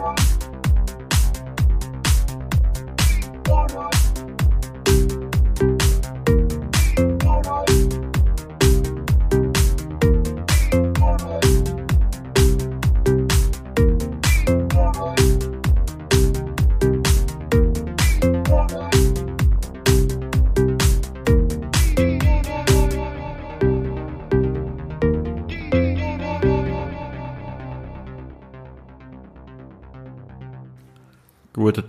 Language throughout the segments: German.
Guten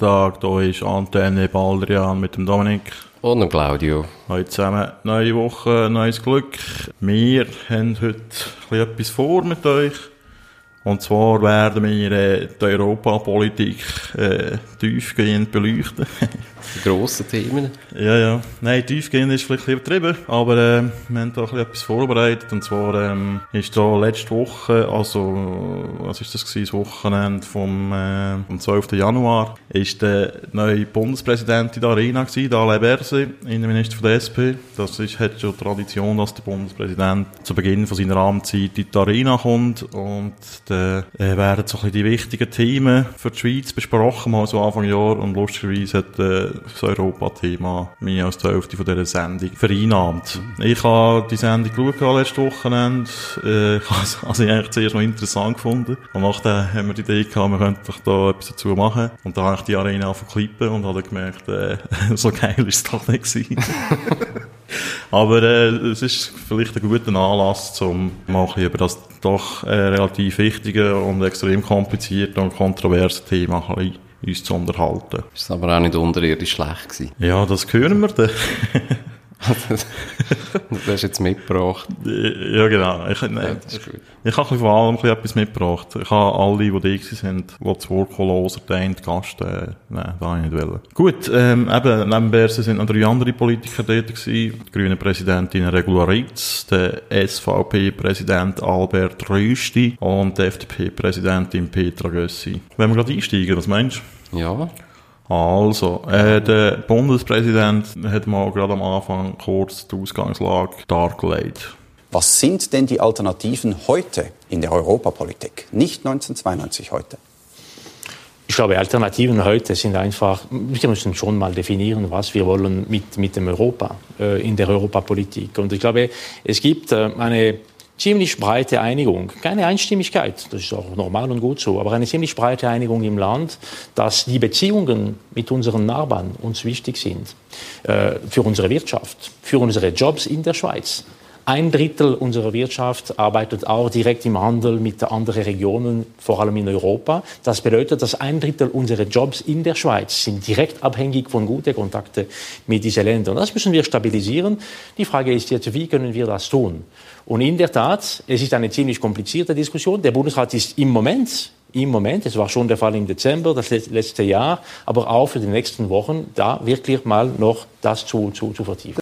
Tag, hier ist Antenne Baldrian mit dem Dominik. Und dem Claudio. Heute zusammen, neue Woche, neues Glück. Wir haben heute etwas vor mit euch. Und zwar werden wir äh, die Europapolitik äh, tiefgehend beleuchten. die grossen Themen. Ja, ja. Nein, tiefgehend ist vielleicht übertrieben, aber äh, wir haben da etwas vorbereitet. Und zwar ähm, ist da letzte Woche, also was ist das gewesen, das Wochenende vom, äh, vom 12. Januar, ist der neue Bundespräsident in der Arena gewesen, der Alain Berset, Innenminister von der SP. Das ist, hat schon Tradition, dass der Bundespräsident zu Beginn von seiner Amtszeit in die Arena kommt und äh, werden so ein die wichtigen Themen für die Schweiz besprochen, mal so Anfang Jahr. Und lustigerweise hat äh, das Europa-Thema mehr als die Hälfte von dieser Sendung vereinnahmt. Ich habe die Sendung geschaut letztes Wochenende. Äh, ich habe also eigentlich zuerst noch interessant gefunden. Und nachher haben wir die Idee gehabt, wir könnten doch da etwas dazu machen. Und da habe ich die Arena aufgeklippen und habe gemerkt, äh, so geil ist es doch nicht gewesen. Aber äh, es ist vielleicht ein guter Anlass, um mal über das doch äh, relativ wichtige und extrem komplizierte und kontroverse Thema ein uns zu unterhalten. Ist aber auch nicht unterirdisch schlecht gewesen. Ja, das hören wir dann. das hast du jetzt mitgebracht. Ja, genau. Ich, nein, ja, das ich, habe von allem etwas mitgebracht. Ich habe alle, die da sind, die zu Wort hören, den Gast, äh, nein, da ich nicht wollen. Gut, ähm, eben, neben Berse sind noch drei andere Politiker dort gewesen. Die grüne Präsidentin Regula Ritz, der SVP-Präsident Albert Rösti und die FDP-Präsidentin Petra Gössi. Wenn wir gerade einsteigen, was meinst du? Ja. Also, äh, der Bundespräsident hat mal gerade am Anfang kurz die Ausgangslage dargelegt. Was sind denn die Alternativen heute in der Europapolitik? Nicht 1992 heute. Ich glaube, Alternativen heute sind einfach, wir müssen schon mal definieren, was wir wollen mit, mit dem Europa, äh, in der Europapolitik. Und ich glaube, es gibt äh, eine ziemlich breite Einigung, keine Einstimmigkeit, das ist auch normal und gut so, aber eine ziemlich breite Einigung im Land, dass die Beziehungen mit unseren Nachbarn uns wichtig sind, äh, für unsere Wirtschaft, für unsere Jobs in der Schweiz. Ein Drittel unserer Wirtschaft arbeitet auch direkt im Handel mit anderen Regionen, vor allem in Europa. Das bedeutet, dass ein Drittel unserer Jobs in der Schweiz sind direkt abhängig von guten Kontakten mit diesen Ländern. Das müssen wir stabilisieren. Die Frage ist jetzt, wie können wir das tun? Und in der Tat, es ist eine ziemlich komplizierte Diskussion. Der Bundesrat ist im Moment im Moment, es war schon der Fall im Dezember, das letzte Jahr, aber auch für die nächsten Wochen, da wirklich mal noch das zu, zu, zu vertiefen.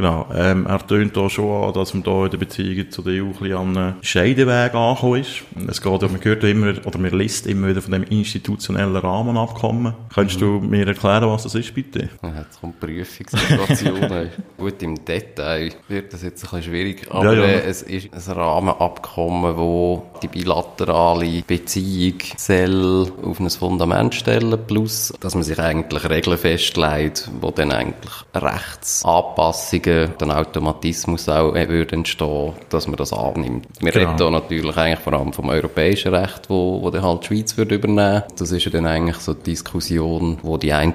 Genau, ähm, er tönt da schon an, dass man da in der Beziehung zu der EU ein bisschen an einem Scheideweg angekommen ist. Es geht, man hört immer, oder man liest immer wieder von dem institutionellen Rahmenabkommen. Könntest mhm. du mir erklären, was das ist, bitte? Ja, jetzt kommt Prüfungssituationen. Gut, im Detail wird das jetzt ein bisschen schwierig, aber ja, ja. Äh, es ist ein Rahmenabkommen, wo die bilaterale Beziehung soll auf ein Fundament stellen, plus, dass man sich eigentlich Regeln festlegt, wo dann eigentlich Rechtsanpassungen Anpassungen, dann Automatismus auch äh, würde entstehen, dass man das annimmt. Wir genau. reden hier natürlich eigentlich vor allem vom europäischen Recht, wo, wo dann halt die Schweiz würde übernehmen. Das ist ja dann eigentlich so die Diskussion, wo die eine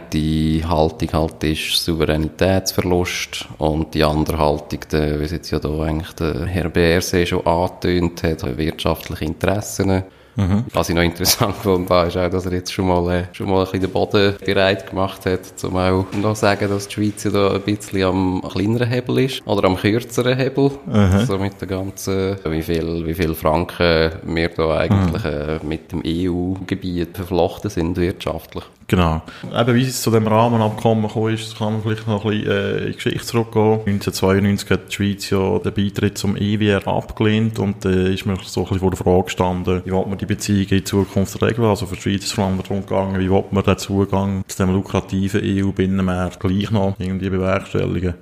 Haltung halt ist, Souveränitätsverlust und die andere Haltung, der, wie es jetzt ja da eigentlich der Herr BRC schon angetönt hat, wirtschaftliche Interessen. Mhm. Was ich noch interessant fand, war, ist auch, dass er jetzt schon mal, äh, schon mal ein bisschen den Boden bereit gemacht hat, um auch noch sagen, dass die Schweiz ja da ein bisschen am kleineren Hebel ist, oder am kürzeren Hebel. Mhm. So mit der ganzen, wie viel, wie viel Franken wir da eigentlich mhm. äh, mit dem EU-Gebiet verflochten sind wirtschaftlich. Genau. Eben, wie es zu dem Rahmenabkommen gekommen ist, kann man vielleicht noch ein bisschen äh, in die Geschichte zurückgehen. 1992 hat die Schweiz ja den Beitritt zum EWR abgelehnt und da äh, ist mir so ein bisschen vor der Frage gestanden, wie will man die Beziehungen in Zukunft regeln? Also für die Schweiz ist vor allem darum gegangen, wie man den Zugang zu dem lukrativen EU-Binnenmarkt gleich noch irgendwie bewerkstelligen?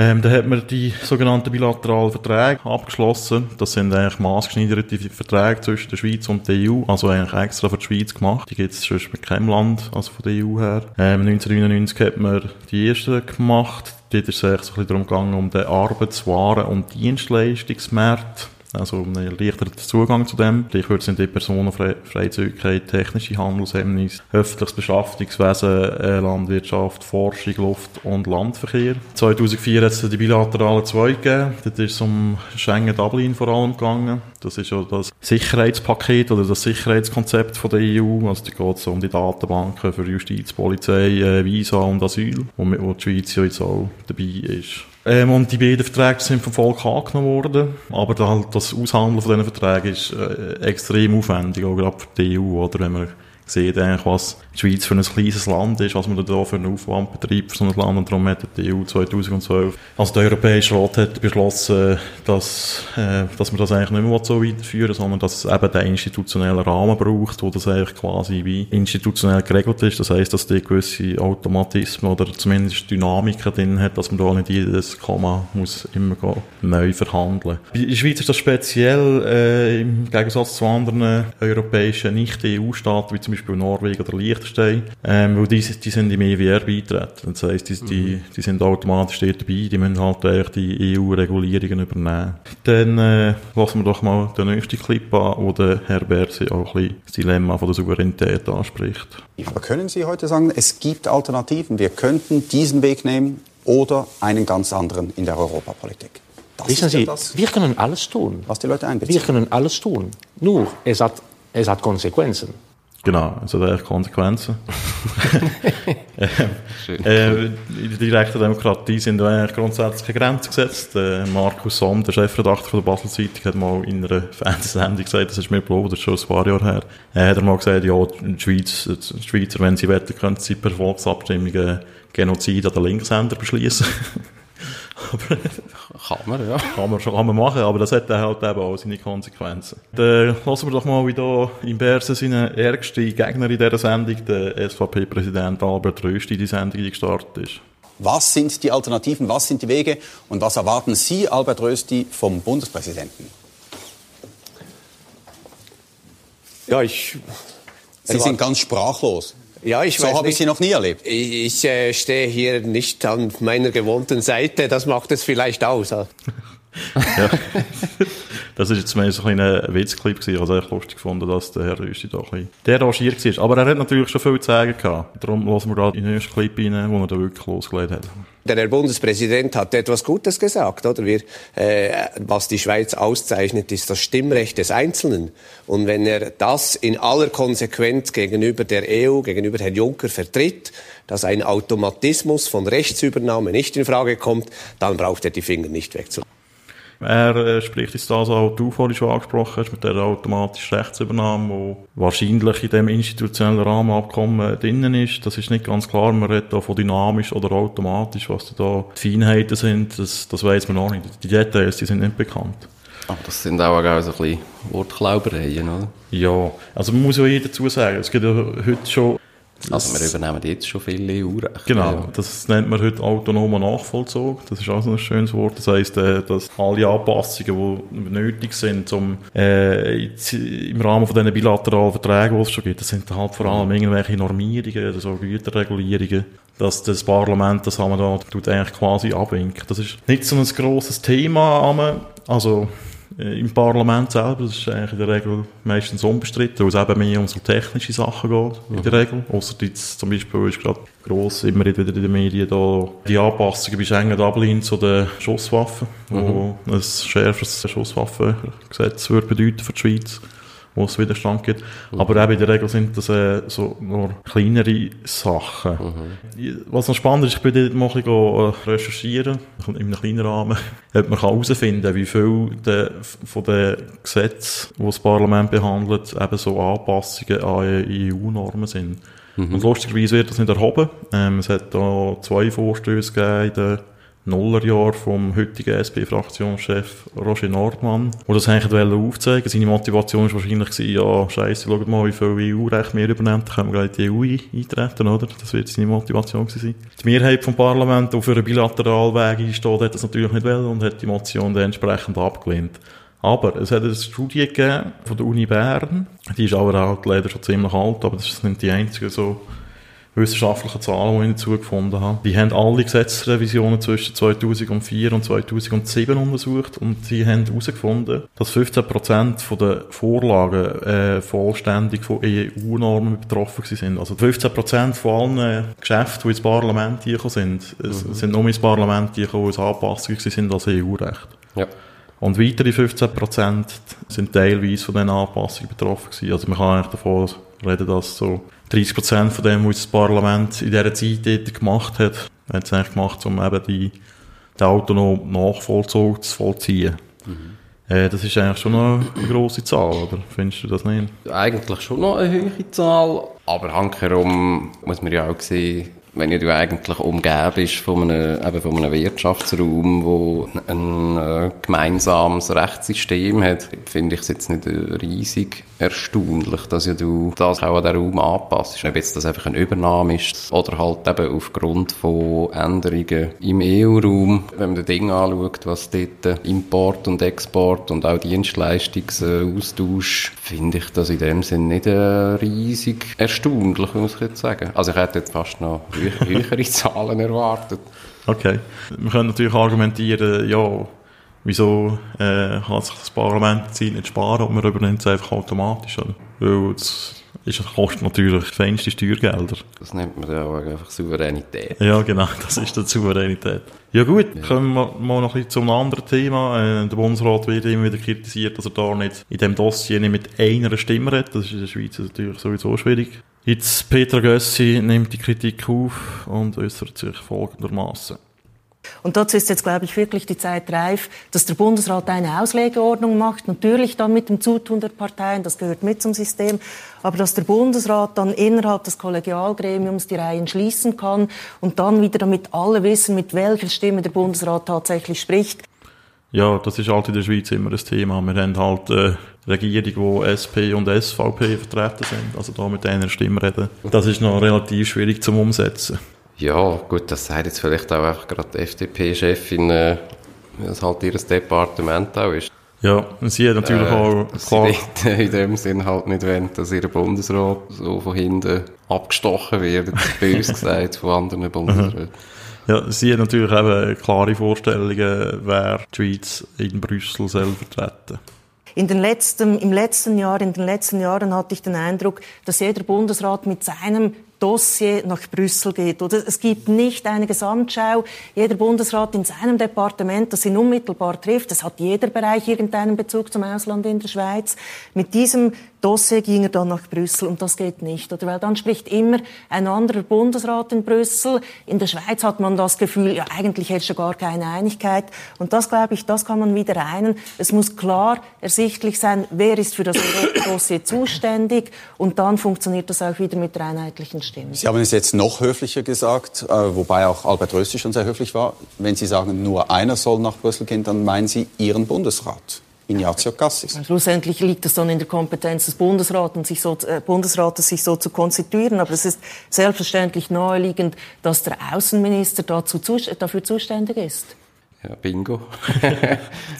Ähm, da hat man die sogenannten bilateralen Verträge abgeschlossen. Das sind eigentlich maßgeschneiderte Verträge zwischen der Schweiz und der EU, also eigentlich extra für die Schweiz gemacht. Die gibt es sonst mit keinem Land, also von der EU her. Ähm, 1999 hat man die ersten gemacht. Dort ist es eigentlich so ein bisschen darum gegangen, um den Arbeits-, Waren- und Dienstleistungsmarkt also einen erleichterten Zugang zu dem. Stichwort sind die Personenfreizügigkeit, technische Handelshemmnisse, öffentliches Beschaffungswesen, äh, Landwirtschaft, Forschung, Luft- und Landverkehr. 2004 hat es die bilateralen zwei gegeben. Dort ist es um Schengen-Dublin vor allem gegangen. Das ist ja das Sicherheitspaket oder das Sicherheitskonzept von der EU. Also da geht es um die Datenbanken für Justiz, Polizei, äh, Visa und Asyl, wo die Schweiz ja jetzt auch dabei ist. Ähm, und die beiden Verträge sind vom Volk angenommen worden. Aber da, das Aushandeln von diesen Verträgen ist äh, extrem aufwendig, auch gerade für die EU, oder? Wenn man sieht eigentlich, was die Schweiz für ein kleines Land ist, was man da für einen Aufwand betreibt für so ein Land. Und darum hat die EU 2012, also der Europäische Rat hat beschlossen, dass, äh, dass man das eigentlich nicht mehr so weiterführen sondern dass es eben den institutionellen Rahmen braucht, wo das eigentlich quasi wie institutionell geregelt ist. Das heisst, dass die gewisse Automatismen oder zumindest Dynamiken drin hat, dass man da nicht jedes Komma muss immer neu verhandeln. In der Schweiz ist das speziell äh, im Gegensatz zu anderen europäischen Nicht-EU-Staaten, wie zum Beispiel Norwegen oder Liechtenstein, ähm, weil die, die sind im EWR beitreten. Das heisst, die, die, mhm. die sind automatisch dort dabei, die müssen halt eigentlich die EU-Regulierungen übernehmen. Dann äh, lassen wir doch mal den nächsten Clip an, wo der Herr Berse auch ein bisschen das Dilemma von der Souveränität anspricht. Aber können Sie heute sagen, es gibt Alternativen? Wir könnten diesen Weg nehmen oder einen ganz anderen in der Europapolitik? Das Wissen Sie, das, wir können alles tun. Was die Leute einbeziehen. Wir können alles tun. Nur, es hat, es hat Konsequenzen. Genau, es hat eigentlich Konsequenzen. ähm, äh, in der direkten Demokratie sind eigentlich grundsätzlich keine Grenzen gesetzt. Äh, Markus Somm, der Chefredakteur von der Basel Zeitung, hat mal in einer Fernsehsendung gesagt, das ist mir belohnt, das ist schon ein paar Jahre her, Er hat mal gesagt, ja, die, Schweiz, die Schweizer, wenn sie wetten, können sie per Volksabstimmung Genozid an den Linkshänder beschließen. kann man, ja. Kann man, kann man machen, aber das hat dann halt eben auch seine Konsequenzen. Dann lassen wir doch mal, wie da im Bersen seine ärgste Gegner in dieser Sendung, der SVP-Präsident Albert Rösti, die Sendung gestartet ist. Was sind die Alternativen, was sind die Wege und was erwarten Sie, Albert Rösti, vom Bundespräsidenten? Ja, ich... Sie sind ganz sprachlos. Ja, ich so habe ich Sie noch nie erlebt. Ich, ich äh, stehe hier nicht an meiner gewohnten Seite. Das macht es vielleicht aus. ja. das war jetzt so ein kleiner Witzclip gewesen. Ich habe es echt lustig gefunden, dass der Herr Rüsti da ein bisschen derangiert war. Aber er hat natürlich schon viel zu sagen gehabt. Darum lassen wir gerade in den nächsten Clip rein, wo er da wirklich losgelegt hat. Der Bundespräsident hat etwas Gutes gesagt, oder? Wir, äh, was die Schweiz auszeichnet, ist das Stimmrecht des Einzelnen. Und wenn er das in aller Konsequenz gegenüber der EU, gegenüber Herrn Juncker vertritt, dass ein Automatismus von Rechtsübernahme nicht in Frage kommt, dann braucht er die Finger nicht wegzulegen. Er äh, spricht jetzt das auch, du vorhin schon angesprochen hast, mit der automatischen Rechtsübernahme, die wahrscheinlich in dem institutionellen Rahmenabkommen drinnen ist. Das ist nicht ganz klar. Man redet da von dynamisch oder automatisch. Was da die Feinheiten sind, das, das weiß man noch nicht. Die Details, die sind nicht bekannt. Aber das sind auch, auch so ein bisschen Wortklaubereien, oder? Ja, also man muss ja eh dazu sagen, es gibt ja heute schon also wir übernehmen jetzt schon viele EU-Rechte. Genau, das nennt man heute autonomer Nachvollzug. Das ist auch so ein schönes Wort. Das heisst, äh, dass alle Anpassungen, die nötig sind, um äh, im Rahmen von diesen bilateralen Verträgen, die es schon gibt, das sind halt vor allem irgendwelche Normierungen oder so Güterregulierungen, dass das Parlament das haben wir da tut eigentlich quasi abwinken. Das ist nicht so ein grosses Thema, also im Parlament selber, das ist eigentlich in der Regel meistens unbestritten, weil es eben mehr um so technische Sachen geht, in der mhm. Regel. Ausser jetzt zum Beispiel ist gerade gross immer wieder in den Medien da die Anpassungen bei Schengen Dublin zu den Schusswaffen, mhm. wo ein schärferes Schusswaffengesetz würde bedeuten für die Schweiz wo es Widerstand gibt. Mhm. Aber eben in der Regel sind das äh, so nur kleinere Sachen. Mhm. Was noch spannend ist, ich bin dort mal ein bisschen äh, recherchieren, in einem kleinen Rahmen, ob man herausfinden kann, wie viel de, von den Gesetzen, die das Parlament behandelt, eben so Anpassungen an EU-Normen sind. Mhm. Und lustigerweise wird das nicht erhoben. Ähm, es hat da zwei Vorstöße gegeben Nullerjahren vom heutigen SP-Fraktionschef Roger Nordmann, wo das eigentlich aufzeigen Seine Motivation war wahrscheinlich, gewesen, ja, scheiße, schaut mal, wie viel EU-Recht wir übernehmen, dann können wir gleich in die EU eintreten, oder? Das wird seine Motivation gewesen Die Mehrheit vom Parlament, die für einen Bilateralweg einsteht, hat das natürlich nicht wollen und hat die Motion dann entsprechend abgelehnt. Aber es hat eine Studie gegeben von der Uni Bern, die ist aber halt leider schon ziemlich alt, aber das sind die einzigen so wissenschaftlichen Zahlen, die ich dazu gefunden habe. Die haben alle Gesetzesrevisionen zwischen 2004 und 2007 untersucht und sie haben herausgefunden, dass 15% der Vorlagen äh, vollständig von EU-Normen betroffen sind. Also 15% von allen Geschäften, die ins Parlament gekommen sind, mhm. sind nur ins Parlament gekommen, die Anpassungen sind als EU-Recht. Ja. Und weitere 15% sind teilweise von diesen Anpassungen betroffen gewesen. Also man kann eigentlich davon reden, dass so 30 Prozent von dem, was das Parlament in dieser Zeit gemacht hat, hat es eigentlich gemacht, um eben die, den autonomen Nachvollzug zu vollziehen. Mhm. Äh, das ist eigentlich schon noch eine grosse Zahl, oder findest du das nicht? Eigentlich schon noch eine hohe Zahl, aber handherum muss man ja auch sehen, wenn du eigentlich umgeben bist von einem, eben von einem Wirtschaftsraum, wo ein äh, gemeinsames Rechtssystem hat, finde ich es jetzt nicht riesig erstaunlich, dass ja du das auch an den Raum anpasst. Ob jetzt das einfach eine Übernahme ist oder halt eben aufgrund von Änderungen im EU-Raum. Wenn man das Ding anschaut, was dort Import und Export und auch Dienstleistungsaustausch, finde ich das in dem Sinn nicht äh, riesig erstaunlich, muss ich jetzt sagen. Also ich hätte jetzt fast noch höhere Zahlen erwartet. Okay. Wir können natürlich argumentieren, ja, wieso äh, kann sich das Parlament Zeit nicht sparen und man übernimmt es einfach automatisch. Oder? Weil es ist, kostet natürlich feinste Steuergelder. Das nennt man ja auch einfach Souveränität. Ja, genau, das ist die Souveränität. Ja gut, ja. kommen wir mal noch ein bisschen zum anderen Thema. Äh, der Bundesrat wird immer wieder kritisiert, dass er da nicht in dem Dossier nicht mit einer Stimme redet. Das ist in der Schweiz natürlich sowieso schwierig. Jetzt Peter Gössi nimmt die Kritik auf und äußert sich folgendermaßen. Und dazu ist jetzt, glaube ich, wirklich die Zeit reif, dass der Bundesrat eine Auslegeordnung macht, natürlich dann mit dem Zutun der Parteien, das gehört mit zum System, aber dass der Bundesrat dann innerhalb des Kollegialgremiums die Reihen schließen kann und dann wieder, damit alle wissen, mit welcher Stimme der Bundesrat tatsächlich spricht. Ja, das ist halt in der Schweiz immer ein Thema. Wir haben halt äh, Regierung, wo SP und SVP vertreten sind, also da mit einer Stimme reden. Das ist noch relativ schwierig zum Umsetzen. Ja, gut, das sagt jetzt vielleicht auch einfach gerade die FDP-Chefin, äh, was halt ihr Departement auch ist. Ja, und sie hat natürlich äh, auch klar... Sie in dem Sinn halt nicht wollen, dass ihr Bundesrat so von hinten abgestochen wird, bös gesagt, von anderen Bundesräten. Ja, sie hat natürlich eben klare Vorstellungen, wer die Schweiz in Brüssel soll vertreten in den letzten, Im letzten Jahr, in den letzten Jahren hatte ich den Eindruck, dass jeder Bundesrat mit seinem Dossier nach Brüssel geht. Oder es gibt nicht eine Gesamtschau. Jeder Bundesrat in seinem Departement, das ihn unmittelbar trifft. Es hat jeder Bereich irgendeinen Bezug zum Ausland in der Schweiz. Mit diesem Dossier ging er dann nach Brüssel und das geht nicht. Oder weil dann spricht immer ein anderer Bundesrat in Brüssel. In der Schweiz hat man das Gefühl, ja eigentlich herrscht ja gar keine Einigkeit. Und das glaube ich, das kann man wieder reinen. Es muss klar ersichtlich sein, wer ist für das Dossier zuständig und dann funktioniert das auch wieder mit der einheitlichen Stimme. Sie haben es jetzt noch höflicher gesagt, äh, wobei auch Albert Rösti schon sehr höflich war. Wenn Sie sagen, nur einer soll nach Brüssel gehen, dann meinen Sie Ihren Bundesrat. Ignazio Cassis. Schlussendlich liegt es dann in der Kompetenz des Bundesrates, sich so, äh, Bundesrates, sich so zu konstituieren. Aber es ist selbstverständlich naheliegend, dass der Außenminister dazu, dafür zuständig ist. Ja, bingo.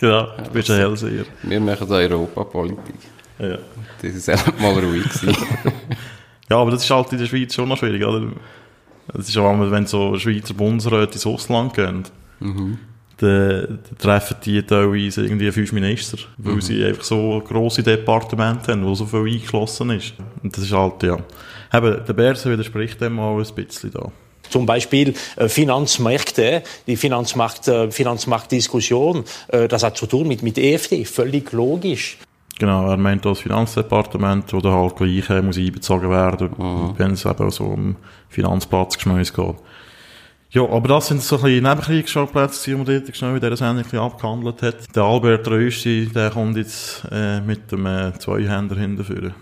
ja, du bist ein Hellseher. Wir machen Europapolitik. Ja. Das ist einfach mal ruhig Ja, aber das ist halt in der Schweiz schon noch schwierig, oder? Das ist auch, wenn so Schweizer Bundesräte ins Ausland gehen. Mhm dann, treffen die teilweise irgendwie fünf Minister, weil mhm. sie einfach so grosse Departemente haben, wo so viel eingeschlossen ist. Und das ist halt, ja. Eben, der Berse widerspricht dem auch ein bisschen da. Zum Beispiel äh, Finanzmärkte, die Finanzmarkt, äh, Finanzmarktdiskussion, äh, das hat zu tun mit, mit EFD, völlig logisch. Genau, er meint das Finanzdepartement, wo da halt gleich äh, muss einbezogen werden, mhm. wenn es eben so um Finanzplatzgeschmäus geht. Ja, aber das sind so ein bisschen Nebenkriegsschauplätze, die man dort schnell in dieser Sendung abgehandelt hat. Der Albert Rösti, der kommt jetzt äh, mit dem äh, Zweihänder hinterführen.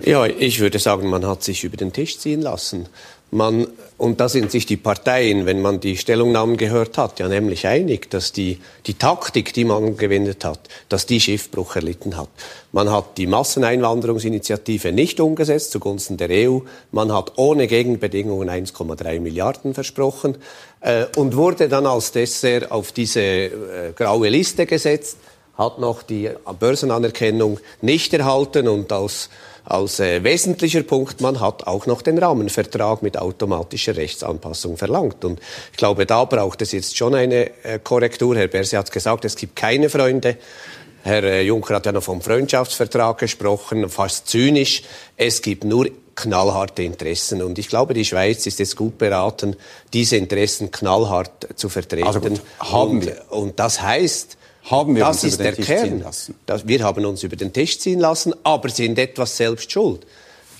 Ja, ich würde sagen, man hat sich über den Tisch ziehen lassen. Man, und da sind sich die Parteien, wenn man die Stellungnahmen gehört hat, ja nämlich einig, dass die, die Taktik, die man gewendet hat, dass die Schiffbruch erlitten hat. Man hat die Masseneinwanderungsinitiative nicht umgesetzt zugunsten der EU. Man hat ohne Gegenbedingungen 1,3 Milliarden versprochen äh, und wurde dann als Dessert auf diese äh, graue Liste gesetzt, hat noch die Börsenanerkennung nicht erhalten und als als äh, wesentlicher Punkt, man hat auch noch den Rahmenvertrag mit automatischer Rechtsanpassung verlangt. Und ich glaube, da braucht es jetzt schon eine äh, Korrektur. Herr Berse hat gesagt, es gibt keine Freunde. Herr äh, Juncker hat ja noch vom Freundschaftsvertrag gesprochen, fast zynisch. Es gibt nur knallharte Interessen. Und ich glaube, die Schweiz ist jetzt gut beraten, diese Interessen knallhart zu vertreten. Also gut, haben und, wir. und das heißt, haben wir das uns ist über den der Tisch Kern. ziehen lassen? Das, wir haben uns über den Tisch ziehen lassen, aber sind etwas selbst schuld.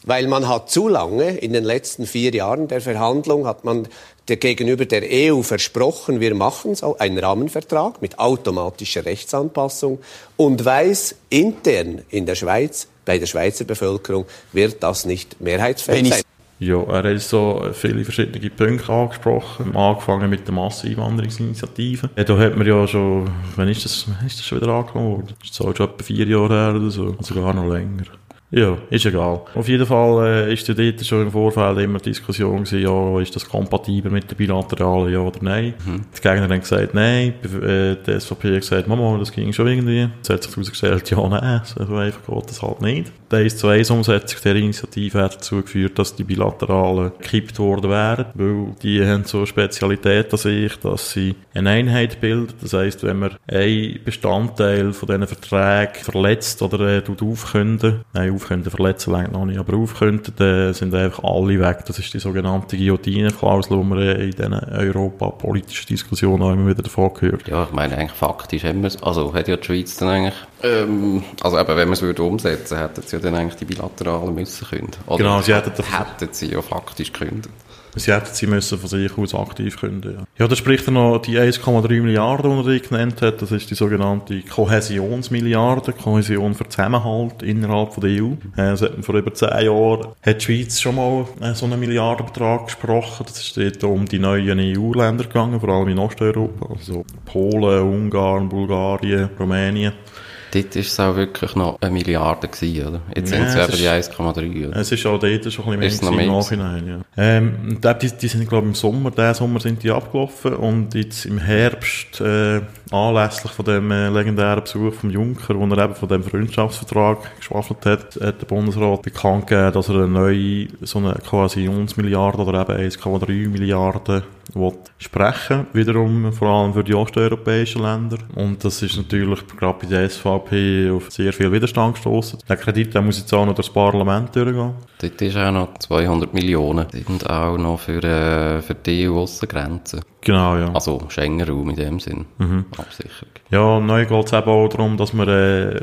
Weil man hat zu lange, in den letzten vier Jahren der Verhandlung, hat man der gegenüber der EU versprochen, wir machen so einen Rahmenvertrag mit automatischer Rechtsanpassung und weiß intern in der Schweiz, bei der Schweizer Bevölkerung, wird das nicht mehrheitsfähig sein. Ja, er hat so viele verschiedene Punkte angesprochen, angefangen mit der Masseneinwanderungsinitiative. Ja, da hat man ja schon, wann ist das, wann ist das schon wieder angefangen worden? Das ist schon etwa vier Jahre her oder so, sogar noch länger. Ja, ist egal. Auf jeden Fall äh, ist ja dort schon im Vorfeld immer die Diskussion gewesen, ja, ist das kompatibel mit der bilateralen, ja oder nein. Mhm. Die Gegner haben gesagt, nein. Äh, die SVP hat gesagt, Mama, das ging schon irgendwie. Es hat sich herausgestellt, ja, nein, so einfach geht das halt nicht. Die 1 zu 1 Umsetzung der Initiative hat dazu geführt, dass die bilateralen gekippt worden wären, weil die haben so Spezialität an sich, dass sie eine Einheit bilden. Das heisst, wenn man einen Bestandteil von diesen Verträgen verletzt oder äh, aufkünden, nein, aufkönnten, verletzen längt noch nicht, aber aufkönnten, dann sind einfach alle weg. Das ist die sogenannte Guillotine-Klausel, die man in diesen europapolitischen Diskussionen auch immer wieder davon gehört. Ja, ich meine, eigentlich faktisch haben wir es, also hat ja die Schweiz dann eigentlich, ähm, also eben, wenn man es würde umsetzen, hätten sie ja dann eigentlich die bilateralen müssen können. Oder genau, sie hätten, hätten sie ja faktisch können. Sie hätten sie müssen von sich aus aktiv können, ja. Ja, da spricht er noch die 1,3 Milliarden, die er genannt hat. Das ist die sogenannte Kohäsionsmilliarde, Kohäsion für Zusammenhalt innerhalb von der EU. Äh, man vor über zehn Jahren, hat die Schweiz schon mal äh, so einen Milliardenbetrag gesprochen. Das ist dort um die neuen EU-Länder gegangen, vor allem in Osteuropa. Also Polen, Ungarn, Bulgarien, Rumänien. Dort war es auch wirklich noch eine Milliarde gewesen, oder? Jetzt ja, sind es eben die 1,3. Es ist auch dort schon ein bisschen mehr im Nachhinein, ja. Ähm, die, die sind, glaube ich, im Sommer, diesen Sommer sind die abgelaufen und jetzt im Herbst, äh, anlässlich von dem äh, legendären Besuch vom Juncker, wo er eben von dem Freundschaftsvertrag geschwafelt hat, hat der Bundesrat bekannt gegeben, dass er eine neue, so eine Kohäsionsmilliarde oder eben 1,3 Milliarden will sprechen, wiederum vor allem für die osteuropäischen Länder. Und das ist natürlich gerade bei der SVP auf sehr viel Widerstand gestoßen. Der Kredit der muss jetzt auch noch durch das Parlament durchgehen. Dort ist auch noch 200 Millionen. Sind auch noch für, äh, für die EU-Aussengrenzen. Genau, ja. Also Schengen-Raum in dem Sinn. Mhm. Absicherung. Ja, neu geht es eben auch darum, dass man, äh,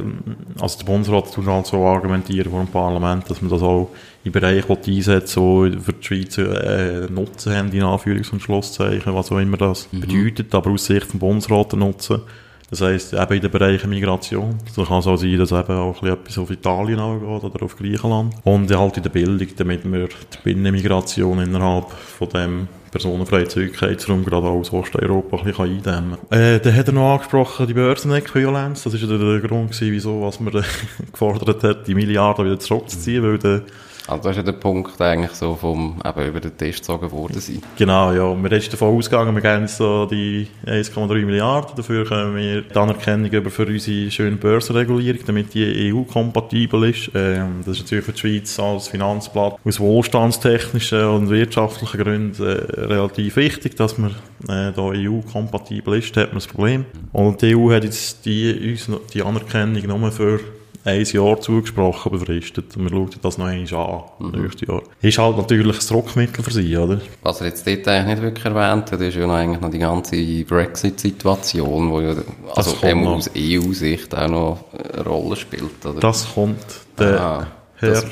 also der Bundesrat tut halt so argumentieren vor dem Parlament, dass man das auch im Bereich einsetzen will, so für die Schweiz äh, Nutzen haben, in Anführungs- und Schlusszeichen, was auch immer das mhm. bedeutet, aber aus Sicht vom Bundesrat Nutzen. Das heisst, eben in den Bereichen Migration. Da kann es auch sein, dass eben auch etwas auf Italien geht oder auf Griechenland. Und halt in der Bildung, damit wir die Binnenmigration innerhalb von dem Personenfreizügigkeitsraum gerade aus Osteuropa ein bisschen eindämmen kann. Äh, dann hat er noch angesprochen, die Börsenäquivalenz. Das war ja der Grund, gewesen, wieso was man gefordert hat, die Milliarden wieder zurückzuziehen, weil der also das ist ja der Punkt eigentlich so vom, eben über den Tisch gezogen worden sein. Genau, ja. Wir sind davon ausgegangen, wir geben so die 1,3 Milliarden. Dafür können wir die Anerkennung über für unsere schöne Börsenregulierung, damit die EU-kompatibel ist. Ähm, das ist natürlich für die Schweiz als Finanzblatt aus wohlstandstechnischen und wirtschaftlichen Gründen äh, relativ wichtig, dass man äh, da EU-kompatibel ist. Da hat man das Problem. Und die EU hat jetzt die, uns die Anerkennung nur für ein Jahr zugesprochen, befristet. Und wir schauen das noch einmal an, mhm. nächstes Jahr. Ist halt natürlich ein Druckmittel für sie, oder? Was er jetzt dort eigentlich nicht wirklich erwähnt hat, ist ja noch eigentlich noch die ganze Brexit-Situation, wo ja, also aus EU-Sicht auch noch eine Rolle spielt, oder? Das kommt. Der ah, Herr,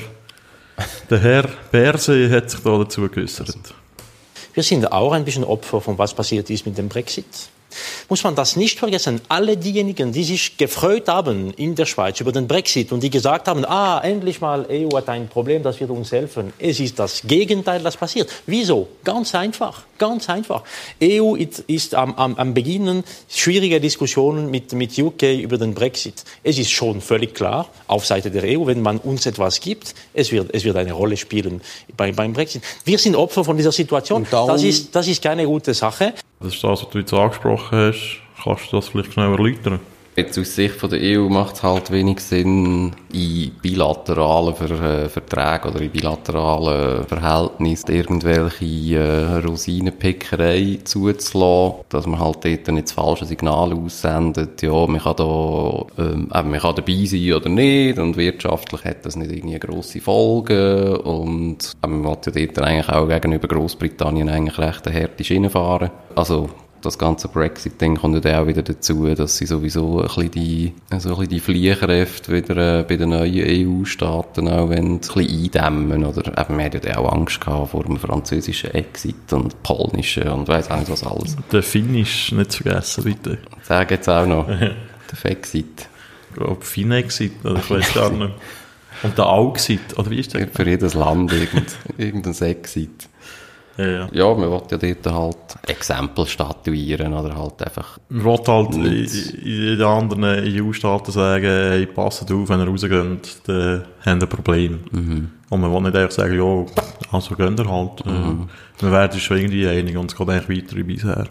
der Herr Berse hat sich da dazu geäußert. Wir sind auch ein bisschen Opfer von was passiert ist mit dem Brexit. Muss man das nicht vergessen. Alle diejenigen, die sich gefreut haben in der Schweiz über den Brexit und die gesagt haben, ah, endlich mal, EU hat ein Problem, das wird uns helfen. Es ist das Gegenteil, das passiert. Wieso? Ganz einfach. Ganz einfach. EU ist am, am, am Beginn schwierige Diskussionen mit, mit UK über den Brexit. Es ist schon völlig klar, auf Seite der EU, wenn man uns etwas gibt, es wird, es wird eine Rolle spielen beim, beim Brexit. Wir sind Opfer von dieser Situation. Das ist, das ist keine gute Sache. Das ist das, was du jetzt angesprochen hast. Kannst du das vielleicht schnell erläutern? Jetzt aus Sicht von der EU macht es halt wenig Sinn, in bilateralen Ver äh, Verträgen oder in bilateralen Verhältnissen irgendwelche äh, Rosinenpickerei zuzulassen, dass man halt dort nicht das falsche Signal aussendet, ja, man kann da, ähm, eben, man kann dabei sein oder nicht und wirtschaftlich hat das nicht irgendwie grosse Folgen und man will ja dort eigentlich auch gegenüber Großbritannien eigentlich recht eine harte Schiene fahren. Also, das ganze Brexit-Ding kommt ja auch wieder dazu, dass sie sowieso ein bisschen die, also ein bisschen die Fliehkräfte wieder äh, bei den neuen EU-Staaten auch ein bisschen eindämmen. Oder eben, wir hatten ja auch Angst gehabt vor dem französischen Exit und polnischen und weiss auch nicht was alles. Der Finnisch nicht zu vergessen, bitte. Sag jetzt auch noch. der Fexit. Ich glaube, Finexit, oder ich weiß gar nicht. Und der Auxit, oder wie ist der? Für jedes Land irgend, irgendein Exit. Ja, ja. ja, man will ja dort halt Exempel statuieren oder halt einfach... Man will halt in, in den anderen EU-Staaten sagen, hey, passt auf, wenn ihr rausgeht, dann habt ihr Problem. Mhm. Und man will nicht einfach sagen, ja, also gehen ihr halt. Mhm. Wir werden schon irgendwie einig und es geht eigentlich weiter wie bisher.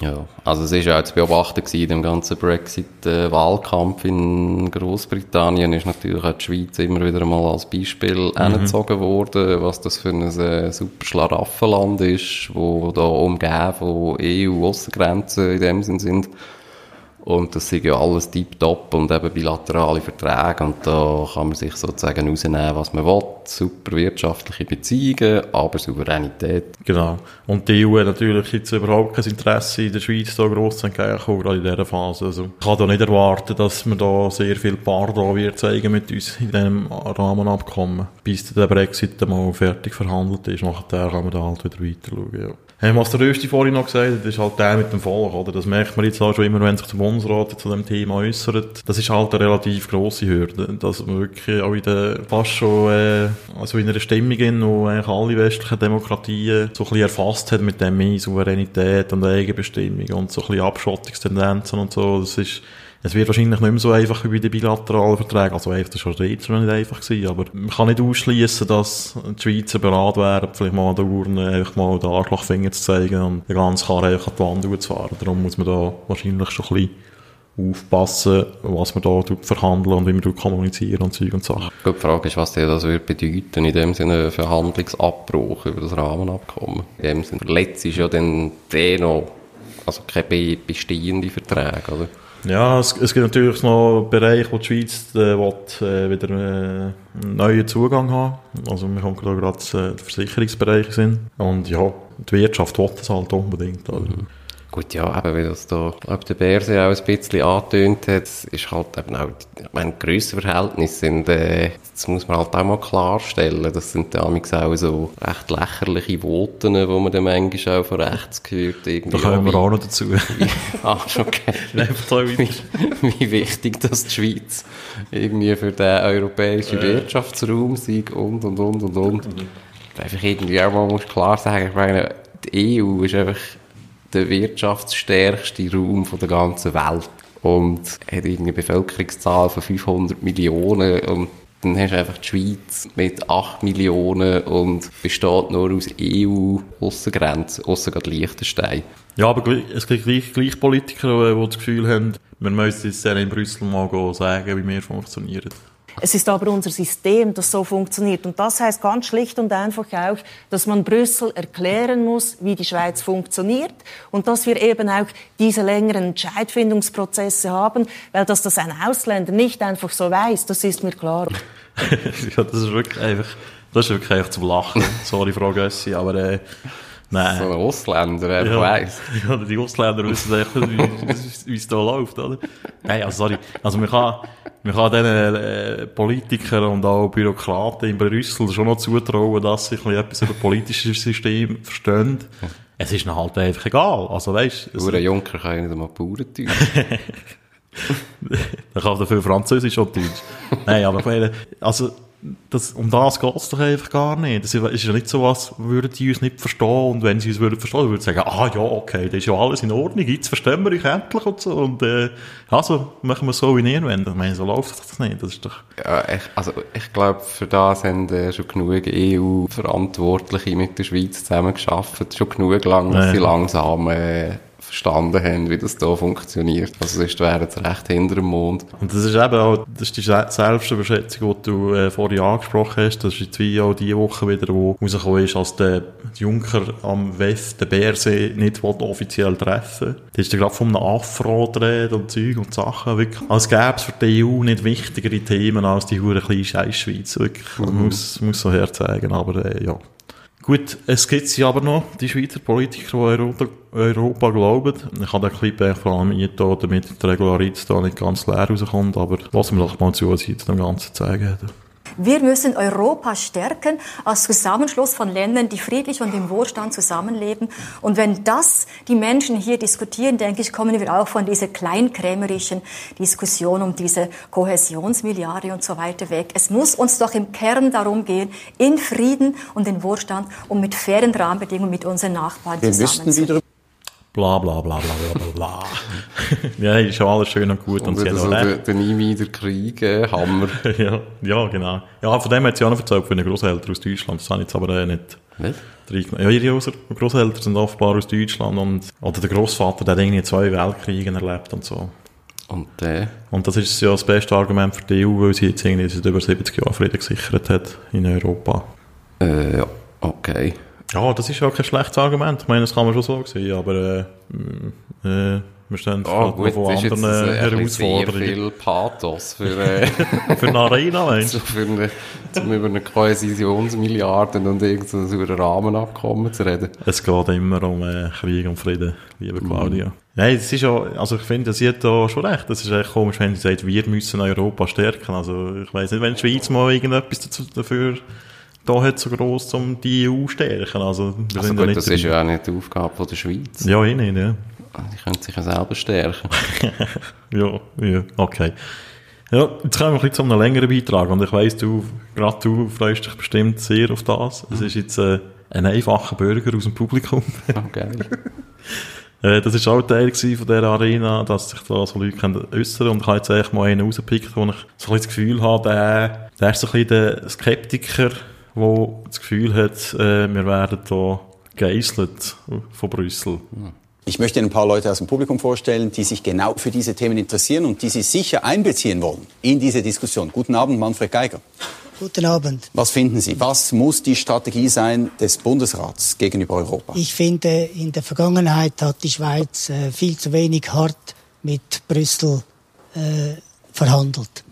Ja, also es ist ja zu beobachten gewesen, dem ganzen Brexit-Wahlkampf in Großbritannien ist natürlich auch die Schweiz immer wieder mal als Beispiel mhm. angezogen worden, was das für ein äh, super Schlaraffenland ist, wo da umgeben von EU-Aussengrenzen in dem Sinn sind. Und das sind ja alles tiptop und eben bilaterale Verträge und da kann man sich sozusagen rausnehmen, was man will. Super wirtschaftliche Beziehungen, aber Souveränität. Genau. Und die EU hat natürlich jetzt überhaupt kein Interesse in der Schweiz da gross entgegenkommen, gerade in dieser Phase. Also ich kann da nicht erwarten, dass man da sehr viel Pardon wird zeigen mit uns in diesem Rahmenabkommen, bis der Brexit mal fertig verhandelt ist. Nachher kann man da halt wieder weiter schauen, ja. Hey, was der Rösti vorhin noch gesagt hat, ist halt der mit dem Volk, oder? Das merkt man jetzt auch schon immer, wenn sich der Bundesrat zu dem Thema äußert. Das ist halt eine relativ grosse Hürde, dass man wirklich auch in der, fast schon, äh, also in einer Stimmung, in, wo eigentlich alle westlichen Demokratien so ein bisschen erfasst hat mit dem Souveränität und Eigenbestimmung und so ein bisschen Abschottungstendenzen und so. Das ist, es wird wahrscheinlich nicht mehr so einfach wie bei den bilateralen Verträgen. Also das war schon jetzt noch nicht einfach gewesen. Aber man kann nicht ausschließen, dass die Schweizer bereit wären, vielleicht mal an der Urne einfach mal den Arschlochfinger zu zeigen und den ganzen Karren einfach an die Wand zu fahren. Darum muss man da wahrscheinlich schon ein bisschen aufpassen, was man da verhandeln und wie man kommunizieren und Zeug und Sachen. Die Frage ist, was das würde bedeuten, in dem Sinne Verhandlungsabbruch über das Rahmenabkommen. In dem Sinne, letztes ist ja dann der noch, also keine bestehende Verträge, oder? Ja, es, es gibt natürlich noch Bereiche, wo die Schweiz äh, will, äh, wieder äh, einen neuen Zugang haben. Also wir haben gerade äh, die Versicherungsbereiche sind. Und ja, die Wirtschaft will das halt unbedingt. Also. Mhm. Gut, ja, eben, wie das da, ob der Börse auch ein bisschen angetönt hat, ist halt eben auch, ich meine, Grössenverhältnisse sind, äh, das muss man halt auch mal klarstellen. Das sind damals auch so recht lächerliche Voten, die man dann manchmal auch von rechts gehört. Irgendwie da kommen wir auch noch dazu. ah, okay. wie, wie wichtig das die Schweiz irgendwie für den europäischen äh. Wirtschaftsraum sei und, und, und, und, und. Mhm. Einfach irgendwie auch mal muss klar sagen, ich meine, die EU ist einfach der wirtschaftsstärkste Raum der ganzen Welt und hat eine Bevölkerungszahl von 500 Millionen und dann hast du einfach die Schweiz mit 8 Millionen und besteht nur aus EU-Aussengrenzen, ausser gerade Liechtenstein. Ja, aber es gibt gleich, gleich Politiker, die das Gefühl haben, wir müssen jetzt in Brüssel mal sagen, wie wir funktionieren. Es ist aber unser System, das so funktioniert. Und das heißt ganz schlicht und einfach auch, dass man Brüssel erklären muss, wie die Schweiz funktioniert und dass wir eben auch diese längeren Entscheidfindungsprozesse haben, weil dass das ein Ausländer nicht einfach so weiß, das ist mir klar. ja, das ist wirklich einfach, das ist wirklich einfach zum Lachen. Sorry, Frau Gössi, aber äh, Nein. So ein Ausländer, wer ja, weiss. Ja, die Ausländer wissen echt, wie es da läuft, oder? Nein, also sorry. Also man kann, man kann diesen äh, Politikern und auch Bürokraten in Brüssel schon noch zutrauen, dass sie etwas über politisches System verstehen. Es ist ihnen halt einfach egal. Also weißt, du. Ein Junker kann ja nicht einmal Bauerndeutsch. er kann dafür Französisch und Deutsch. Nein, aber also das, um das geht es doch einfach gar nicht. Das ist ja nicht so, was würden die uns nicht verstehen und wenn sie uns würden verstehen, würden sie sagen, ah ja, okay, das ist ja alles in Ordnung, jetzt verstehen wir euch endlich und so und äh, also machen wir es so, wie ihr wollt. Ich meine, so läuft das nicht, das ist doch... Ja, ich, also ich glaube, für das haben äh, schon genug EU-Verantwortliche mit der Schweiz zusammengearbeitet, schon genug lang, dass ja. sie langsam äh, verstanden haben, wie das da funktioniert. Also sonst wären sie recht hinter dem Mond. Und das ist eben auch, das ist die Selbstüberschätzung, die du äh, vorhin angesprochen hast. Das ist jetzt wie auch die Woche wieder, wo rausgekommen ist, als der Juncker am WEF den Bärsee nicht offiziell treffen Da ist gerade von einem Afro dreht und Zeug und Sachen. Wirklich, als gäbe es für die EU nicht wichtigere Themen als die hure kleine Scheiß-Schweiz. Wirklich, mhm. muss, muss so herzeigen. Aber äh, ja. Gut, es gibt sie aber noch, die Schweizer Politiker, die Europa, Europa glauben. Ich habe den Clip vor allem eingetan, damit die Regularität da nicht ganz leer rauskommt, aber lassen wir doch mal zu, was sie zu dem Ganzen zeigen haben. Wir müssen Europa stärken als Zusammenschluss von Ländern, die friedlich und im Wohlstand zusammenleben. Und wenn das die Menschen hier diskutieren, denke ich, kommen wir auch von dieser kleinkrämerischen Diskussion um diese Kohäsionsmilliarde und so weiter weg. Es muss uns doch im Kern darum gehen, in Frieden und in Wohlstand und mit fairen Rahmenbedingungen mit unseren Nachbarn wir zusammen bla bla bla bla bla bla. ja, ist schon alles schön und gut. Und, und sie so den, den nie wieder Krieg, äh, Hammer. ja, ja, genau. Ja, von dem hat sie auch noch erzählt, von den Großeltern aus Deutschland. Das habe ich jetzt aber äh, nicht. Was? Ja, ihre Großeltern sind offenbar aus Deutschland und, oder der Großvater, der hat irgendwie zwei Weltkriege erlebt und so. Und der? Und das ist ja das beste Argument für die EU, weil sie jetzt irgendwie seit über 70 Jahren Frieden gesichert hat in Europa. Äh, ja, okay. Ja, das ist ja kein schlechtes Argument. Ich meine, das kann man schon so sehen, aber äh, äh, wir stehen oh, gut, vor anderen äh, Herausforderungen. Sehr viel Pathos für, äh, für eine Arena, meinst du? für eine, um über eine Kohäsionsmilliarden und irgendein so Rahmenabkommen zu reden. Es geht immer um äh, Krieg und Frieden, liebe mhm. Claudia. Mm. Nein, es ist ja, also ich finde, sie hat da schon recht. Das ist echt komisch, wenn sie sagt, wir müssen Europa stärken. Also ich weiß nicht, wenn die Schweiz mal irgendetwas dazu, dafür da hat so gross, um die EU stärken. Also, also gut, nicht das ist ja auch nicht die Aufgabe der Schweiz. Ja, eh nicht, ja. Die können sich ja selber stärken. ja, ja, okay. Ja, jetzt kommen wir ein bisschen zu einem längeren Beitrag und ich weiss, du, gerade du freust dich bestimmt sehr auf das. Es ist jetzt äh, ein einfacher Bürger aus dem Publikum. Okay. äh, das war auch Teil von dieser Arena, dass sich da so Leute können äußern und ich habe jetzt eigentlich mal einen rausgepickt, wo ich so ein bisschen das Gefühl habe, der, der ist so ein bisschen der Skeptiker, wo das Gefühl hat, äh, wir werden da geißelt von Brüssel. Ich möchte ein paar Leute aus dem Publikum vorstellen, die sich genau für diese Themen interessieren und die Sie sicher einbeziehen wollen in diese Diskussion. Guten Abend, Manfred Geiger. Guten Abend. Was finden Sie? Was muss die Strategie sein des Bundesrats gegenüber Europa? Ich finde, in der Vergangenheit hat die Schweiz äh, viel zu wenig hart mit Brüssel äh, verhandelt.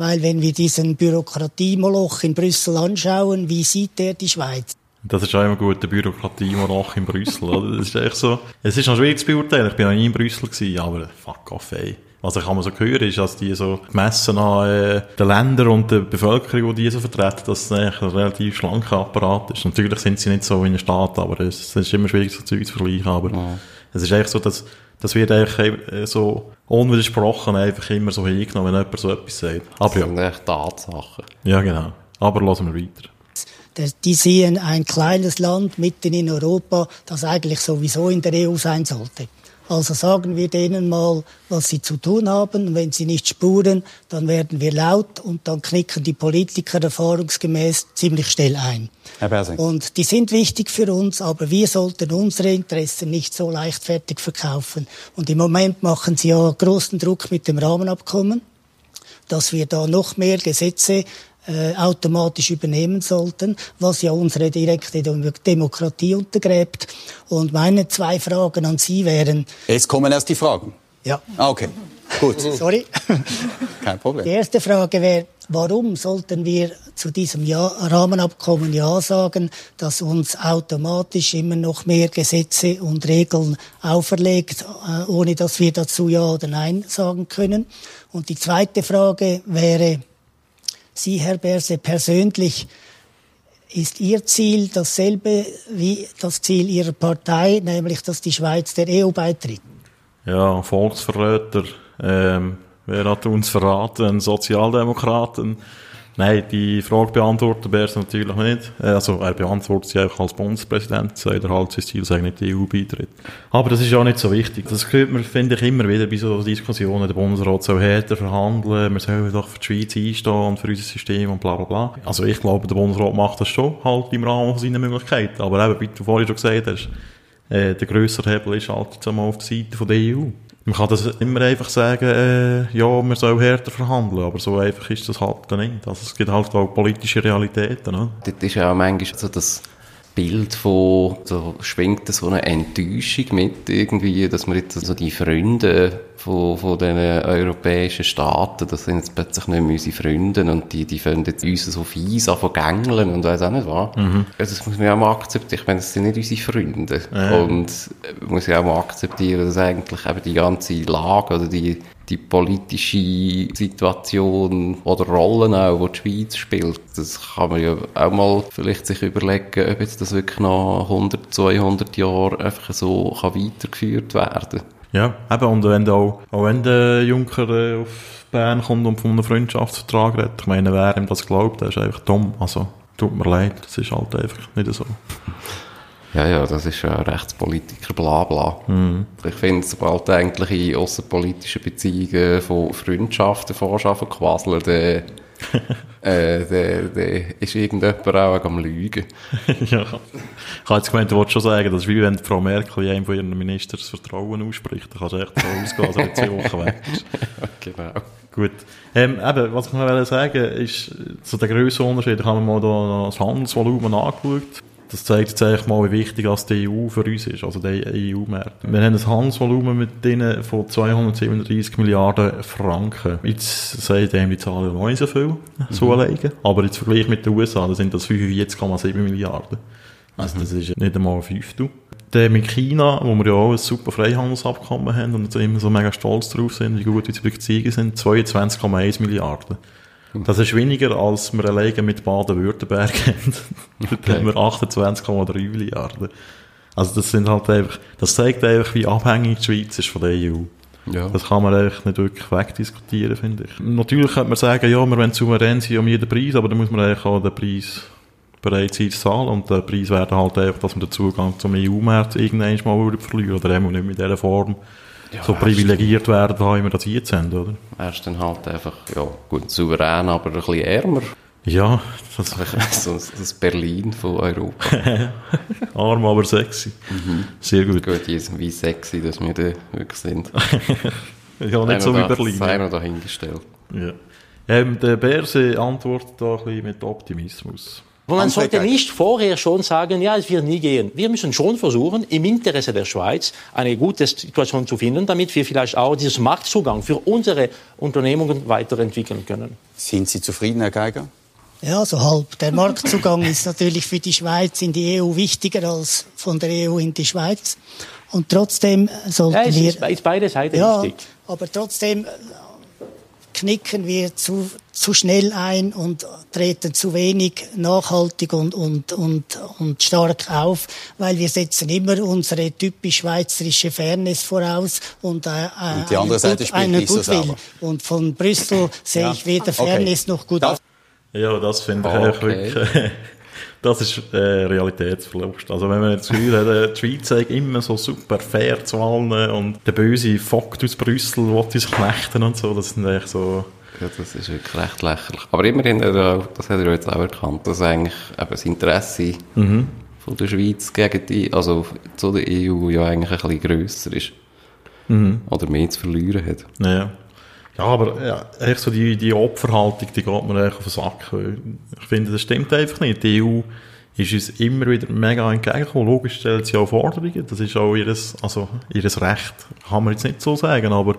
Weil wenn wir diesen Bürokratiemoloch in Brüssel anschauen, wie sieht der die Schweiz? Das ist auch immer gut, der Bürokratiemoloch in Brüssel. Oder? Das ist echt so. Es ist noch schwierig zu beurteilen. Ich bin noch nie in Brüssel gewesen, aber fuck off, ey. Was ich immer so hören, ist, dass die so gemessen an äh, den Ländern und der Bevölkerung, die die so vertreten, dass es eigentlich ein relativ schlanker Apparat ist. Natürlich sind sie nicht so wie ein Staat, aber es, es ist immer schwierig, so Zeug zu vergleichen. Aber ja. es ist echt so, dass das wird eigentlich äh, so unwidersprochen einfach immer so hingenommen, wenn jemand so etwas sagt. Aber das sind ja. echt Tatsachen. Ja, genau. Aber lassen wir weiter. Die sehen ein kleines Land mitten in Europa, das eigentlich sowieso in der EU sein sollte. Also sagen wir denen mal, was sie zu tun haben. Und wenn sie nicht spuren, dann werden wir laut und dann knicken die Politiker erfahrungsgemäß ziemlich schnell ein. Herr Bersing. Und die sind wichtig für uns, aber wir sollten unsere Interessen nicht so leichtfertig verkaufen. Und im Moment machen sie ja großen Druck mit dem Rahmenabkommen, dass wir da noch mehr Gesetze äh, automatisch übernehmen sollten, was ja unsere direkte Demokratie untergräbt. Und meine zwei Fragen an Sie wären. Jetzt kommen erst die Fragen. Ja. Ah, okay. Gut. Sorry. Kein Problem. Die erste Frage wäre, warum sollten wir zu diesem ja Rahmenabkommen Ja sagen, das uns automatisch immer noch mehr Gesetze und Regeln auferlegt, äh, ohne dass wir dazu Ja oder Nein sagen können? Und die zweite Frage wäre, Sie, Herr Berse, persönlich, ist Ihr Ziel dasselbe wie das Ziel Ihrer Partei, nämlich dass die Schweiz der EU beitritt? Ja, Volksverräter, ähm, wer hat uns verraten? Sozialdemokraten. Nein, die Frage beantworten es natürlich nicht. Äh, also, er beantwortet sie einfach als Bundespräsident, sagt er halt, sein Ziel sei nicht die EU-Beitritt. Aber das ist auch nicht so wichtig. Das hört man, finde ich, immer wieder bei so Diskussionen. Der Bundesrat soll härter verhandeln, wir sollen doch für die Schweiz einstehen und für unser System und bla, bla, bla. Also, ich glaube, der Bundesrat macht das schon halt im Rahmen seiner Möglichkeiten. Aber eben, wie du vorhin schon gesagt hast, äh, der grössere Hebel ist halt jetzt einmal auf der Seite der EU. Man kann das immer einfach sagen, äh, ja, man soll härter verhandeln, aber so einfach ist das halt nicht. Also es gibt halt auch politische Realitäten. Ne? Das ist ja auch manchmal so das Bild von, so schwingt so eine Enttäuschung mit irgendwie, dass man jetzt so die Freunde von, von den europäischen Staaten, das sind jetzt plötzlich nicht mehr unsere Freunde und die, die finden jetzt uns so fies an von gängeln und weiss auch nicht was. Mhm. Also das muss man ja auch mal akzeptieren. Ich meine, das sind nicht unsere Freunde. Ja. Und man muss ja auch mal akzeptieren, dass eigentlich eben die ganze Lage oder die, die politische Situation oder Rollen auch, die die Schweiz spielt, das kann man ja auch mal vielleicht sich überlegen, ob jetzt das wirklich noch 100, 200 Jahre einfach so kann weitergeführt werden kann. Ja, eben, und wenn auch, auch wenn der Juncker äh, auf Bern kommt und von einem Freundschaftsvertrag redet, ich meine, wer ihm das glaubt, der ist einfach dumm. Also, tut mir leid, das ist halt einfach nicht so. Ja, ja, das ist ja Rechtspolitiker, bla bla. Mhm. Ich finde, sobald eigentlich in außenpolitischen Beziehungen von Freundschaften vorschaffen quasseln, dann äh, der, der ist irgendjemand auch am Lügen. ja. Ich habe jetzt gemeint, du wolltest schon sagen, das ist wie wenn Frau Merkel einem von ihren Ministern das Vertrauen ausspricht. Da kannst du echt davon ausgehen, dass er jetzt die Woche weg ist. genau. Gut. Ähm, eben, was ich noch sagen ist, zu den grössten Unterschieden haben wir mal da das Handelsvolumen angeschaut. Das zeigt jetzt eigentlich mal, wie wichtig das die EU für uns ist, also der EU-Markt. Wir haben ein Handelsvolumen mit denen von 237 Milliarden Franken. Jetzt sagt eben die Zahl ja noch nicht so viel, so mhm. alleine. Aber im Vergleich mit den USA, da sind das 45,7 Milliarden. Also mhm. das ist nicht einmal ein Fünftel. Dann mit China, wo wir ja auch ein super Freihandelsabkommen haben und immer so mega stolz drauf sind, wie gut unsere Beziehungen sind, 22,1 Milliarden. Das ist weniger, als wir alleine mit Baden-Württemberg haben. Da haben wir 28,3 Milliarden. Also das sind halt einfach, das zeigt einfach, wie abhängig die Schweiz ist von der EU. Ja. Das kann man eigentlich nicht wirklich wegdiskutieren, finde ich. Natürlich könnte man sagen, ja, wir wollen souverän sein um jeden Preis, aber dann muss man eigentlich auch den Preis bereit sein zu zahlen. Und der Preis wäre halt einfach, dass man den Zugang zum EU-Markt irgendwann mal verlieren oder eben nicht mit dieser Form ja, so privilegiert werden, wie wir das jetzt haben, oder? Er ist dann halt einfach, ja, gut, souverän, aber ein bisschen ärmer. Ja, das ist so das Berlin von Europa. Arm, aber sexy. Mhm. Sehr gut. Gut, wie sexy, dass wir da wirklich sind. ja, nicht so wie Berlin. Das haben wir dahingestellt. Ja. Ähm, der Berse antwortet da ein bisschen mit Optimismus. Und man sollte nicht vorher schon sagen, ja, es wird nie gehen. Wir müssen schon versuchen, im Interesse der Schweiz eine gute Situation zu finden, damit wir vielleicht auch diesen Marktzugang für unsere Unternehmungen weiterentwickeln können. Sind Sie zufrieden, Herr Geiger? Ja, so halb. Der Marktzugang ist natürlich für die Schweiz in die EU wichtiger als von der EU in die Schweiz. Und trotzdem sollten ja, es wir... Ist, ist beide Seiten ja, wichtig. aber trotzdem knicken wir zu, zu schnell ein und treten zu wenig nachhaltig und, und, und, und stark auf, weil wir setzen immer unsere typisch schweizerische Fairness voraus und, äh, und die andere Seite gut, einen Goodwill. So und von Brüssel sehe ja. ich weder Fairness okay. noch gut aus. Ja, das finde ich okay. wirklich... Das ist äh, Realitätsverlust. Also wenn man jetzt hat, äh, die Schweiz sagt immer so super fair zu allen und der böse Fakt aus Brüssel will uns knechten und so, das sind echt so... Ja, das ist wirklich recht lächerlich. Aber immerhin, das hat er jetzt auch erkannt, dass eigentlich eben das Interesse mhm. von der Schweiz gegen die, also zu der EU ja eigentlich ein bisschen grösser ist. Mhm. Oder mehr zu verlieren hat. Ja. Ja, aber ja, echt so die, die Opferhaltung, die geht mir echt auf den Sack. Ich finde, das stimmt einfach nicht. Die EU ist uns immer wieder mega entgegengekommen. Logisch stellt sie auch Forderungen. Das ist auch ihres, also ihres Recht, kann man jetzt nicht so sagen, aber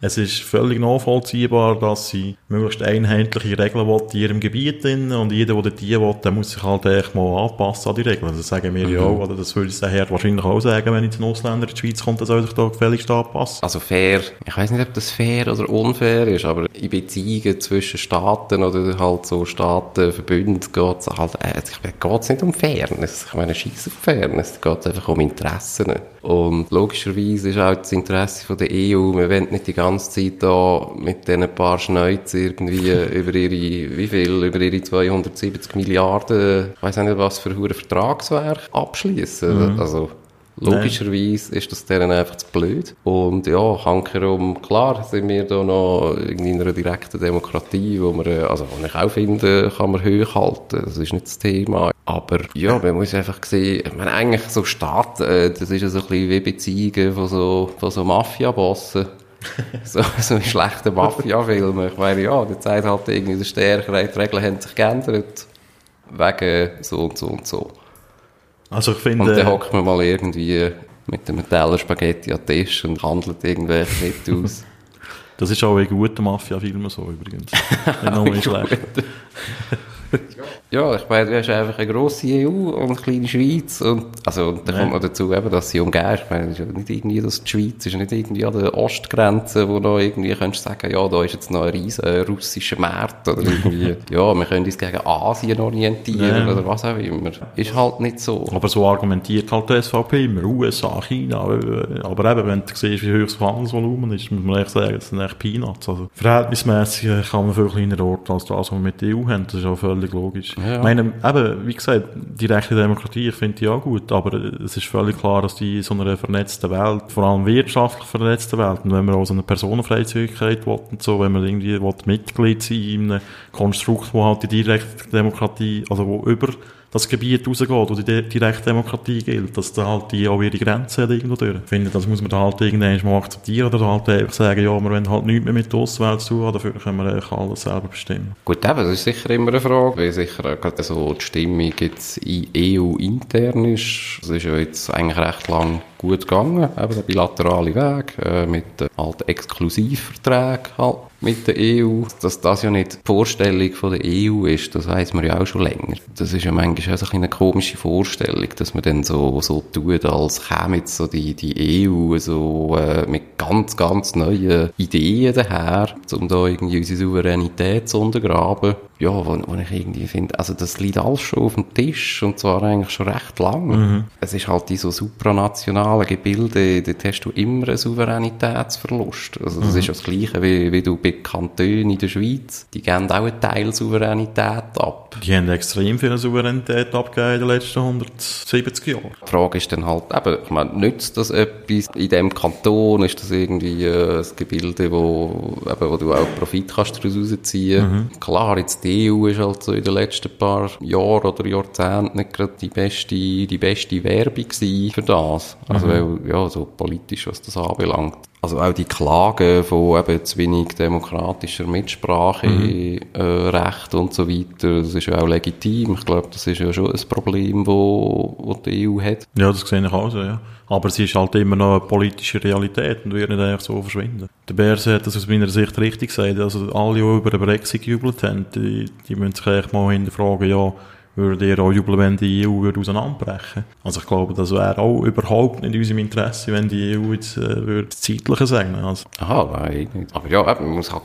es ist völlig nachvollziehbar, dass sie möglichst einheitliche Regeln will in ihrem Gebiet drin und jeder, der die will, der muss sich halt echt mal anpassen an die Regeln. Das sagen wir mhm. ja auch, oder das würde der Herr wahrscheinlich auch sagen, wenn jetzt ein Ausländer in die Schweiz kommt, der soll sich da gefälligst anpassen. Also fair, ich weiß nicht, ob das fair oder unfair ist, aber in Beziehungen zwischen Staaten oder halt so Staatenverbünden geht es halt, äh, geht's nicht um Fairness. Ich meine, scheiß auf Fairness, es geht einfach um Interessen. Und logischerweise ist auch das Interesse von der EU, wir wollen nicht die ganze Zeit da mit diesen paar Schneuzen irgendwie über ihre, wie viel, über ihre 270 Milliarden, ich weiss nicht was für ein Vertragswerk abschließen. Mhm. Also, Logischerweise Nein. ist das denen einfach zu blöd. Und ja, hankerum, klar sind wir da noch in einer direkten Demokratie, wo man, also, wo ich auch finde, kann man hochhalten. Das ist nicht das Thema. Aber ja, man muss einfach sehen, ich meine, eigentlich so Staat, äh, das ist ja so ein bisschen wie Beziehungen von so, von so Mafia-Bossen. so, so ein schlechter Mafia-Film. Ich meine, ja, die Zeit halt irgendwie der Stärkere, die Regeln haben sich geändert. Wegen so und so und so. Also ich finde... Und dann hockt man mal irgendwie mit einem Teller Spaghetti an den Tisch und handelt irgendwelche Schritte aus. Das ist auch in guten Mafia-Filmen so übrigens. Nicht nur schlecht. Ja, ich meine, du hast einfach eine grosse EU und eine kleine Schweiz. Und, also, und dann ja. kommt noch dazu, eben, dass sie umgehen. Ich meine, nicht irgendwie, dass die Schweiz ist nicht irgendwie an der Ostgrenze, wo noch irgendwie kannst sagen, ja, da ist jetzt noch ein riesen russischer Markt oder irgendwie, ja, wir können uns gegen Asien orientieren ja. oder was auch immer. Ist halt nicht so. Aber so argumentiert halt die SVP immer, USA, China. Aber eben, wenn du siehst, wie hoch das Handelsvolumen ist, muss man echt sagen, das sind echt Peanuts. Also, verhältnismäßig kann man viel kleiner Ort als das, was wir mit der EU haben. Das ist auch völlig logisch. Ja. Ich meine, eben, wie gesagt, die rechte Demokratie, ich finde die auch gut, aber es ist völlig klar, dass die in so einer vernetzten Welt, vor allem wirtschaftlich vernetzten Welt, und wenn man auch so eine Personenfreizügigkeit will und so, wenn man irgendwie will, Mitglied sein in einem Konstrukt, wo halt die direkte Demokratie, also wo über das Gebiet rausgeht, wo die direkte Demokratie gilt, dass da halt die auch ihre Grenzen hat irgendwo durch. Ich finde, das muss man da halt irgendwann mal akzeptieren oder halt einfach sagen, ja, wir wollen halt nichts mehr mit der Außenwelt zu tun, dafür können wir alles selber bestimmen. Gut, eben, das ist sicher immer eine Frage, weil sicher gerade so die Stimmung jetzt EU intern ist. Das ist ja jetzt eigentlich recht lang gut gegangen, eben der bilaterale Weg, äh, mit äh, halt Exklusivverträgen halt mit der EU. Dass das ja nicht die Vorstellung von der EU ist, das weiss man ja auch schon länger. Das ist ja manchmal auch so eine komische Vorstellung, dass man dann so, so tut, als käme jetzt so die, die EU so äh, mit ganz, ganz neuen Ideen daher, um da irgendwie unsere Souveränität zu untergraben ja, wo, wo ich irgendwie finde, also das liegt alles schon auf dem Tisch und zwar eigentlich schon recht lang. Mhm. Es ist halt die so supranationalen Gebilde, dort hast du immer einen Souveränitätsverlust. Also das mhm. ist ja das Gleiche wie, wie du bei Kantonen in der Schweiz, die geben auch einen Teil Souveränität ab. Die haben extrem viel Souveränität abgegeben in den letzten 170 Jahren. Die Frage ist dann halt, eben, ich meine, nützt das etwas in dem Kanton? Ist das irgendwie äh, ein Gebilde, wo, eben, wo du auch Profit kannst daraus rausziehen? Mhm. Klar, jetzt die EU ist halt so in den letzten paar Jahren oder Jahrzehnten nicht gerade die beste, die beste Werbung für das. Also, mhm. weil, ja, so politisch, was das anbelangt. Also auch die Klagen von eben zu wenig demokratischer Mitsprache, mhm. äh, Recht und so weiter, das ist ja auch legitim. Ich glaube, das ist ja schon ein Problem, wo, wo die EU hat. Ja, das sehe ich auch so, ja. Aber es ist halt immer noch eine politische Realität und wird nicht einfach so verschwinden. Der Berse hat das aus meiner Sicht richtig gesagt. Also alle, die über den Brexit gejubelt haben, die, die müssen sich eigentlich mal hinterfragen, ja, würde ihr auch jubeln, wenn die EU würde auseinanderbrechen Also ich glaube, das wäre auch überhaupt nicht in unserem Interesse, wenn die EU jetzt äh, würde das Zeitliche sagen. Also. Aha, nein, nicht. Aber ja, man muss halt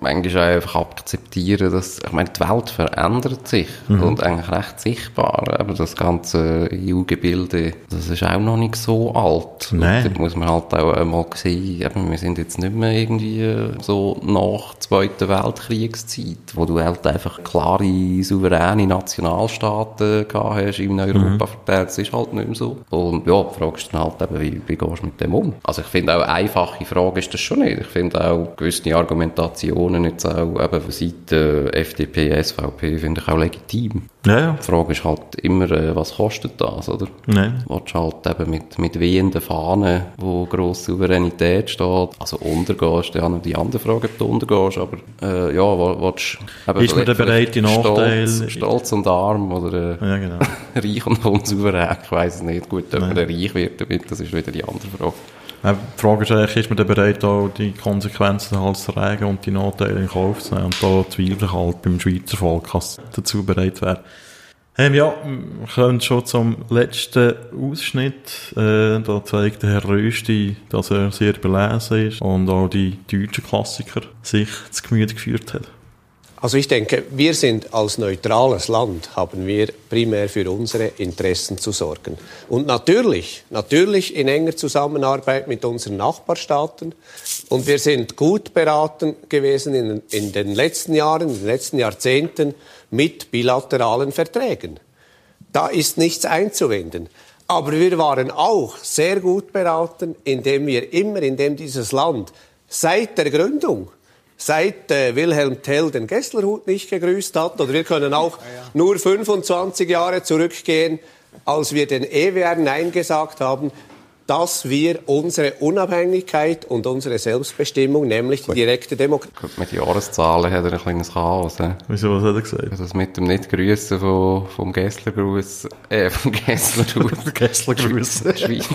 manchmal einfach akzeptieren, dass, ich meine, die Welt verändert sich mhm. und eigentlich recht sichtbar, aber das ganze EU-Gebilde, das ist auch noch nicht so alt. Nein. Da muss man halt auch einmal sehen, eben, wir sind jetzt nicht mehr irgendwie so nach Zweiten Weltkriegszeit, wo du halt einfach klare, souveräne Nationalstaaten gehabt hast in Europa mhm. verteilt, das ist halt nicht mehr so. Und ja, fragst dann halt eben, wie, wie gehst du mit dem um? Also ich finde auch, eine einfache Frage ist das schon nicht. Ich finde auch gewisse Argumentationen Diskussionen jetzt auch eben von Seiten FDP, SVP finde ich auch legitim. Ja, ja. Die Frage ist halt immer, äh, was kostet das, oder? Nein. Du willst halt eben mit, mit wehenden Fahnen, wo grosse Souveränität steht, also untergehst, ja noch die andere Frage, ob du untergehst, aber äh, ja, willst eben Ist man denn bereit, die Nachteile... Stolz, stolz und arm oder äh, ja, genau. reich und unsouverän, ich weiss es nicht. Gut, ob Nein. man reich wird damit, das ist wieder die andere Frage. Die Frage ist eigentlich, ist man bereit, auch die Konsequenzen halt zu tragen und die Nachteile in Kauf zu nehmen? Und da zweifle ich halt beim Schweizer Volk, dass dazu bereit wäre. Ähm, ja, wir kommen schon zum letzten Ausschnitt. Äh, da zeigt der Herr Rösti, dass er sehr belesen ist und auch die deutschen Klassiker sich zu Gemüte geführt hat. Also ich denke, wir sind als neutrales Land, haben wir primär für unsere Interessen zu sorgen. Und natürlich, natürlich in enger Zusammenarbeit mit unseren Nachbarstaaten. Und wir sind gut beraten gewesen in, in den letzten Jahren, in den letzten Jahrzehnten mit bilateralen Verträgen. Da ist nichts einzuwenden. Aber wir waren auch sehr gut beraten, indem wir immer, indem dieses Land seit der Gründung seit äh, Wilhelm Tell den Gesslerhut nicht gegrüßt hat. Oder wir können auch nur 25 Jahre zurückgehen, als wir den EWR Nein gesagt haben, dass wir unsere Unabhängigkeit und unsere Selbstbestimmung, nämlich die direkte Demokratie. Mit Jahreszahlen hat er ein kleines Chaos. He? Wieso, was hat er gesagt? Also das mit dem Nicht-Grüßen vom, vom Gesslergruß, äh, vom Gesslergruß. Gesslergruß. Schweiz.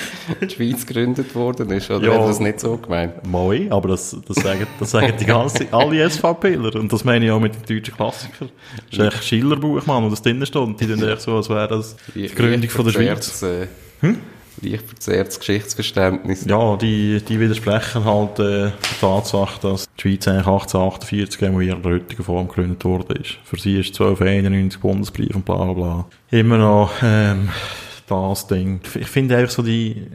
die Schweiz gegründet worden ist, oder Ja. hat das nicht so gemeint? Moi, aber das, das, sagen, das sagen die ganze, alle SVPler. Und das meine ich auch mit den deutschen Klassikern. Das ist echt Schillerbuch, Mann, wo das drinnen steht. Und die tun echt so, als wäre das die Gründung von der Schweiz. Äh, Leicht verzerrtes Geschichtsverständnis. Ja, die, die widersprechen halt äh, der Tatsache, dass die Schweiz eigentlich 1848 in ihrer heutigen Form gegründet worden ist. Für sie ist 1291 Bundesbrief und bla bla bla. Immer noch ähm, das Ding. Ich finde einfach so die,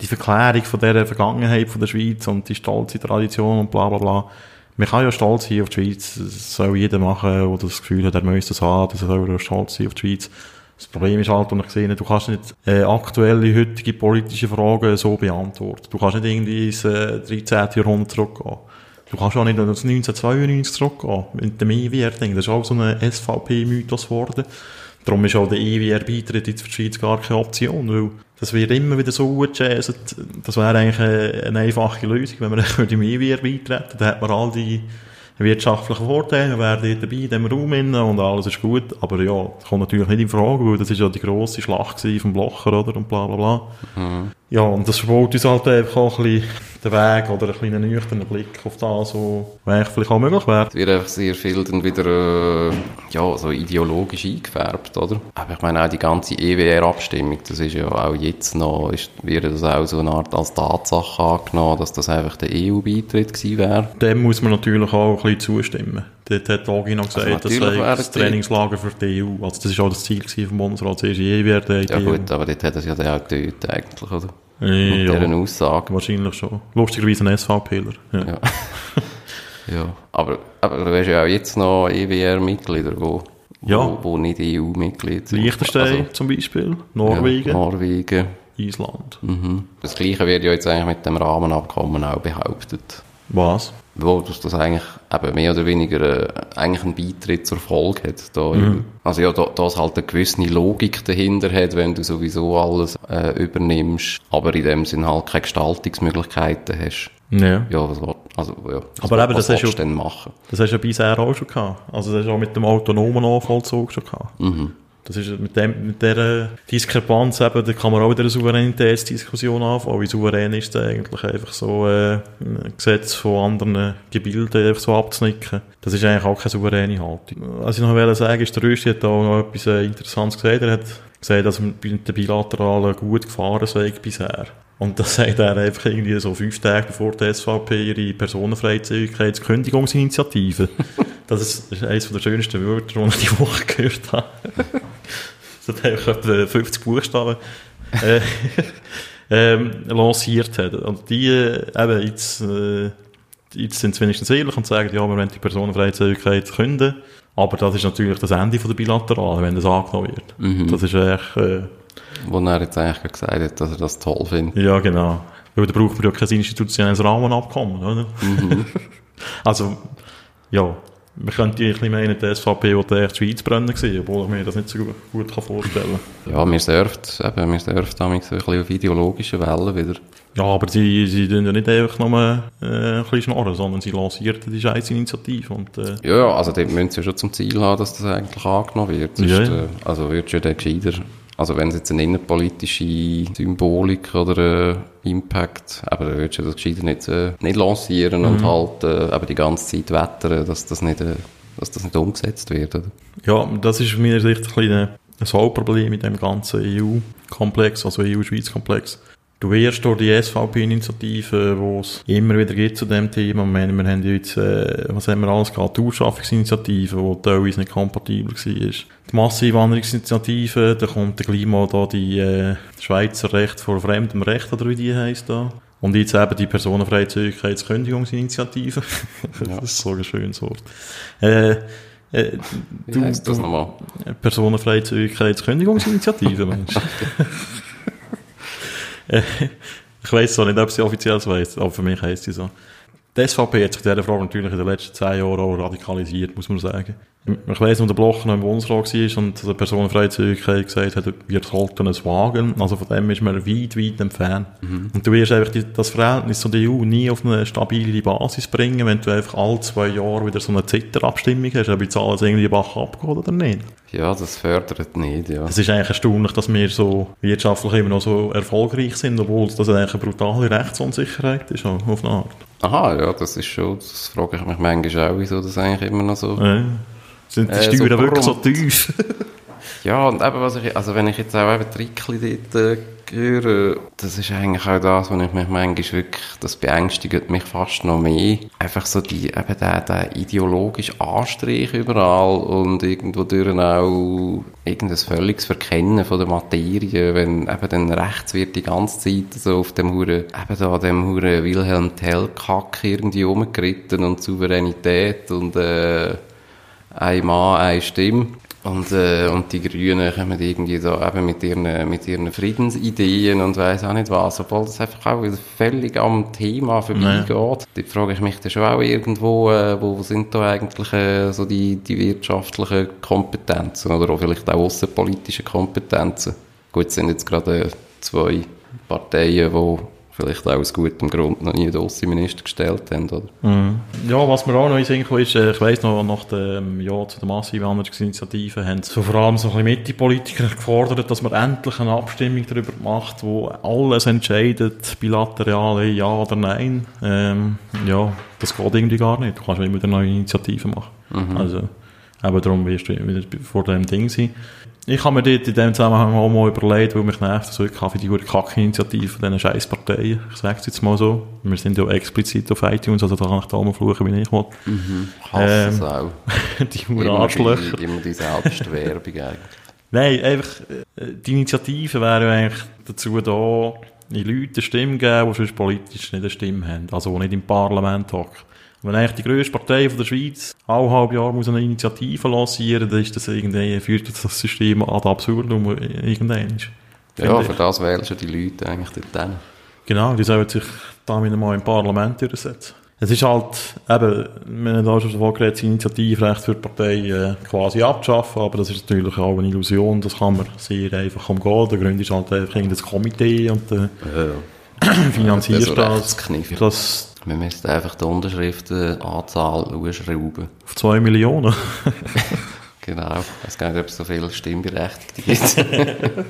die Verklärung von dieser Vergangenheit von der Schweiz und die stolze Tradition und bla bla bla. Man kann ja stolz sein auf die Schweiz. Das soll jeder machen, der das Gefühl hat, er müsste es haben. Das soll er stolz sein auf die Schweiz. Das Problem ist halt, und ich sehe, du kannst nicht äh, aktuelle, heutige politische Fragen so beantworten. Du kannst nicht irgendwie ins äh, 13. Jahrhundert zurückgehen. Du kannst auch nicht ins 1992 zurückgehen. Mit dem EWR-Ding. Das ist auch so ein SVP-Mythos geworden. Darum ist auch der EWR-Beitritt jetzt für die Schweiz gar keine Option, weil das wird immer wieder so gejazzt. Das wäre eigentlich eine, einfache Lösung, wenn man dem EWR beitreten Dann hat man all die wirtschaftlichen Vorteile, wir wären dort dabei in diesem Raum und alles ist gut. Aber ja, das kommt natürlich nicht in Frage, weil das ist ja die grosse Schlacht vom Blocher, oder? Und bla bla bla. Ja, und das verbaut uns halt einfach auch ein bisschen den Weg oder einen kleinen nüchternen Blick auf das, was eigentlich vielleicht auch möglich wäre. Es wird einfach sehr viel dann wieder, äh, ja, so ideologisch eingefärbt, oder? Aber ich meine auch die ganze EWR-Abstimmung, das ist ja auch jetzt noch, ist, wird das auch so eine Art als Tatsache angenommen, dass das einfach der EU-Beitritt gewesen wäre. Dem muss man natürlich auch ein bisschen zustimmen. Dort hat Agi noch gesagt, Also das sei das die- Trainingslager für die EU. Also das ist auch das Ziel vom Bundesrat, zuerst die EU werden. Ja gut, aber dort hat er es ja dann auch getötet eigentlich, oder? Mit Ja, dieser Aussage. wahrscheinlich schon. Lustigerweise ein SVPler. Ja. Ja. ja. Aber, aber du hast ja auch jetzt noch EWR-Mitglieder, wo, Ja. wo, wo nicht EU-Mitglied sind. Liechtenstein zum Beispiel, Norwegen, Ja, Norwegen. Island. Mhm. Das Gleiche wird ja jetzt eigentlich mit dem Rahmenabkommen auch behauptet. Was? Wo dass das eigentlich eben mehr oder weniger äh, eigentlich einen Beitritt zur Folge hat. Da, Also ja, da, da es halt eine gewisse Logik dahinter hat, wenn du sowieso alles äh, übernimmst, aber in dem Sinn halt keine Gestaltungsmöglichkeiten hast. Ja. Ja, was, will- also, ja, was, Aber eben, das hast du- denn machen? Das hast du ja bisher auch schon gehabt. Also das hast du auch mit dem autonomen Nachvollzug schon gehabt. Das ist mit, dem, mit dieser Diskrepanz eben, da kann man auch wieder eine Souveränitätsdiskussion anfangen. Wie souverän ist es eigentlich einfach so, äh, ein Gesetz von anderen Gebilden einfach so abzunicken? Das ist eigentlich auch keine souveräne Haltung. Was ich noch wollte sagen, ist, der Rösti hat auch noch etwas äh, Interessantes gesagt. Er hat gesagt, dass er mit den Bilateralen gut gefahren sei bisher. Und das sagt er einfach irgendwie so fünf Tage bevor die SVP ihre Personenfreizügigkeitskündigungsinitiative. das das ist eines der schönsten Wörter, die ich die Woche gehört habe. das hat etwa 50 Buchstaben äh, ähm, lanciert hat. Und die, äh, eben, jetzt, äh, jetzt sind sie wenigstens ehrlich und sagen, ja, wir wollen die Personenfreizügigkeit künden. Aber das ist natürlich das Ende von der Bilateralen, wenn das angenommen wird. Das ist echt, äh, Wo er jetzt eigentlich gesagt hat, dass er das toll findet. ja, genau. Weil da braucht man ja kein institutionelles Rahmenabkommen, oder? also, ja. Man könnte bisschen meinen, die SVP wollte echt Schweiz brennen gewesen, obwohl ich mir das nicht so gut kann vorstellen Ja, mir surft, eben, mir surft damit so ein bisschen auf ideologische Wellen wieder. Ja, aber sie, sie tun ja nicht einfach nur äh, ein bisschen schnorren, sondern sie lancierten die scheiß Initiative und äh, Ja, also dort müssen sie ja schon zum Ziel haben, dass das eigentlich angenommen wird. Sonst, Ja. Äh, also würdest du ja dann gescheiter Also wenn es jetzt eine innenpolitische Symbolik oder äh, Impact, aber dann würdest du das gescheiter nicht, äh, nicht lancieren mhm. und halt äh, aber die ganze Zeit wettern, dass das nicht, äh, dass das nicht umgesetzt wird. Oder? Ja, das ist aus meiner Sicht ein kleines Hauptproblem mit dem ganzen EU-Komplex, also EU-Schweiz-Komplex. Du wirst durch die SVP-Initiative, die es immer wieder gibt zu dem Thema, wir, wir haben jetzt, äh, was haben wir alles gehabt, die Ausschaffungsinitiative, die teilweise nicht kompatibel war. Die Masseneinwanderungsinitiative, da kommt der Klima da die äh, Schweizer Recht vor fremdem Recht, oder wie die heisst da. Und jetzt eben die Personenfreizügigkeitskündigungsinitiative. das ist so ein schönes Wort. Äh, äh, Wie heißt das nochmal? Personenfreizügigkeitskündigungsinitiative, Mensch. ich weiß zwar nicht, ob sie offiziell so heisst, aber für mich heisst sie so. Die SVP hat sich in dieser Frage natürlich in den letzten zehn Jahren auch radikalisiert, muss man sagen. Ich weiss, als der Bloch noch im Bundesrat war und der Personenfreizügigkeit gesagt hat, wir sollten es wagen. Also von dem ist man weit, weit entfernt. Mhm. Und du wirst einfach die, das Verhältnis zu der EU nie auf eine stabile Basis bringen, wenn du einfach alle zwei Jahre wieder so eine Zitterabstimmung hast, ob jetzt alles irgendwie Bach abgeht oder nicht. Ja, das fördert nicht, ja. Es ist eigentlich erstaunlich, dass wir so wirtschaftlich immer noch so erfolgreich sind, obwohl das eigentlich eine brutale Rechtsunsicherheit ist, auf eine Art. Aha, ja, das ist schon, das frage ich mich manchmal auch, wieso das eigentlich immer noch so... Ja. Sind die äh, Steuern so wirklich so tief? ja, und eben, was ich, also wenn ich jetzt auch eben Trickli dort äh, höre, das ist eigentlich auch das, was ich mich manchmal wirklich, das beängstigt mich fast noch mehr. Einfach so die, eben der, der ideologische Anstrich überall und irgendwo durch auch irgendein völliges Verkennen von der Materie, wenn eben dann rechts wird die ganze Zeit so auf dem Hure, eben da dem Hure Wilhelm Tell-Kack irgendwie rumgeritten und Souveränität und, äh, ein Mann, eine Stimme. Und, äh, und die Grünen kommen irgendwie da eben mit ihren, mit ihren Friedensideen und weiss auch nicht was, obwohl das einfach auch wieder völlig am Thema vorbeigeht. Nee. Da frage ich mich dann schon auch irgendwo, äh, wo sind da eigentlich äh, so die, die wirtschaftlichen Kompetenzen oder auch vielleicht auch außenpolitische Kompetenzen. Gut, es sind jetzt gerade äh, zwei Parteien, die vielleicht auch aus gutem Grund noch nie den Außenminister gestellt haben, oder? Mhm. Ja, was mir auch noch in Sinn ist, äh, ich weiss noch, nach dem Ja zu der Massivwanderungsinitiative haben so vor allem so ein bisschen Mitte-Politiker gefordert, dass man endlich eine Abstimmung darüber macht, wo alles entscheidet, bilateral, ja oder nein. Ähm, ja, das geht irgendwie gar nicht. Du kannst immer wieder neue Initiativen machen. Mhm. Also, eben darum wirst du wieder vor dem Ding sein. Ich habe mir dort in dem Zusammenhang auch mal überlegt, weil mich nervt, dass wirklich für die Kacke-Initiative von diesen scheiß Parteien. Ich sage es jetzt mal so. Wir sind ja explizit auf iTunes, also da kann ich da mal fluchen, wie ich will. Mhm. Hasse ähm, auch. die immer Arschlöcher. Die, immer die selbst Werbung eigentlich. Nein, einfach, äh, die Initiative wäre ja eigentlich dazu da, die Leute eine Stimme geben, die sonst politisch nicht eine Stimme haben. Also, die nicht im Parlament hocken. Wenn eigentlich die grösste Partei von der Schweiz alle halb Jahr muss eine Initiative lancieren, dann ist das irgendwie, führt das System ad absurdum irgendwann. Ja, für das wählen schon die Leute eigentlich dort hin. Genau, die sollen sich da wieder mal im Parlament durchsetzen. Es ist halt, eben, wir haben da schon davon geredet, das Initiativrecht für die Partei äh, quasi abzuschaffen, aber das ist natürlich auch eine Illusion, das kann man sehr einfach umgehen. Der Grund ist halt einfach das Komitee und äh, ja. finanziert das. Das, das wir müssen einfach die Unterschriftenanzahl ausschrauben. Auf zwei Millionen? genau. Es gibt nicht, ob es so viele Stimmberechtigte gibt.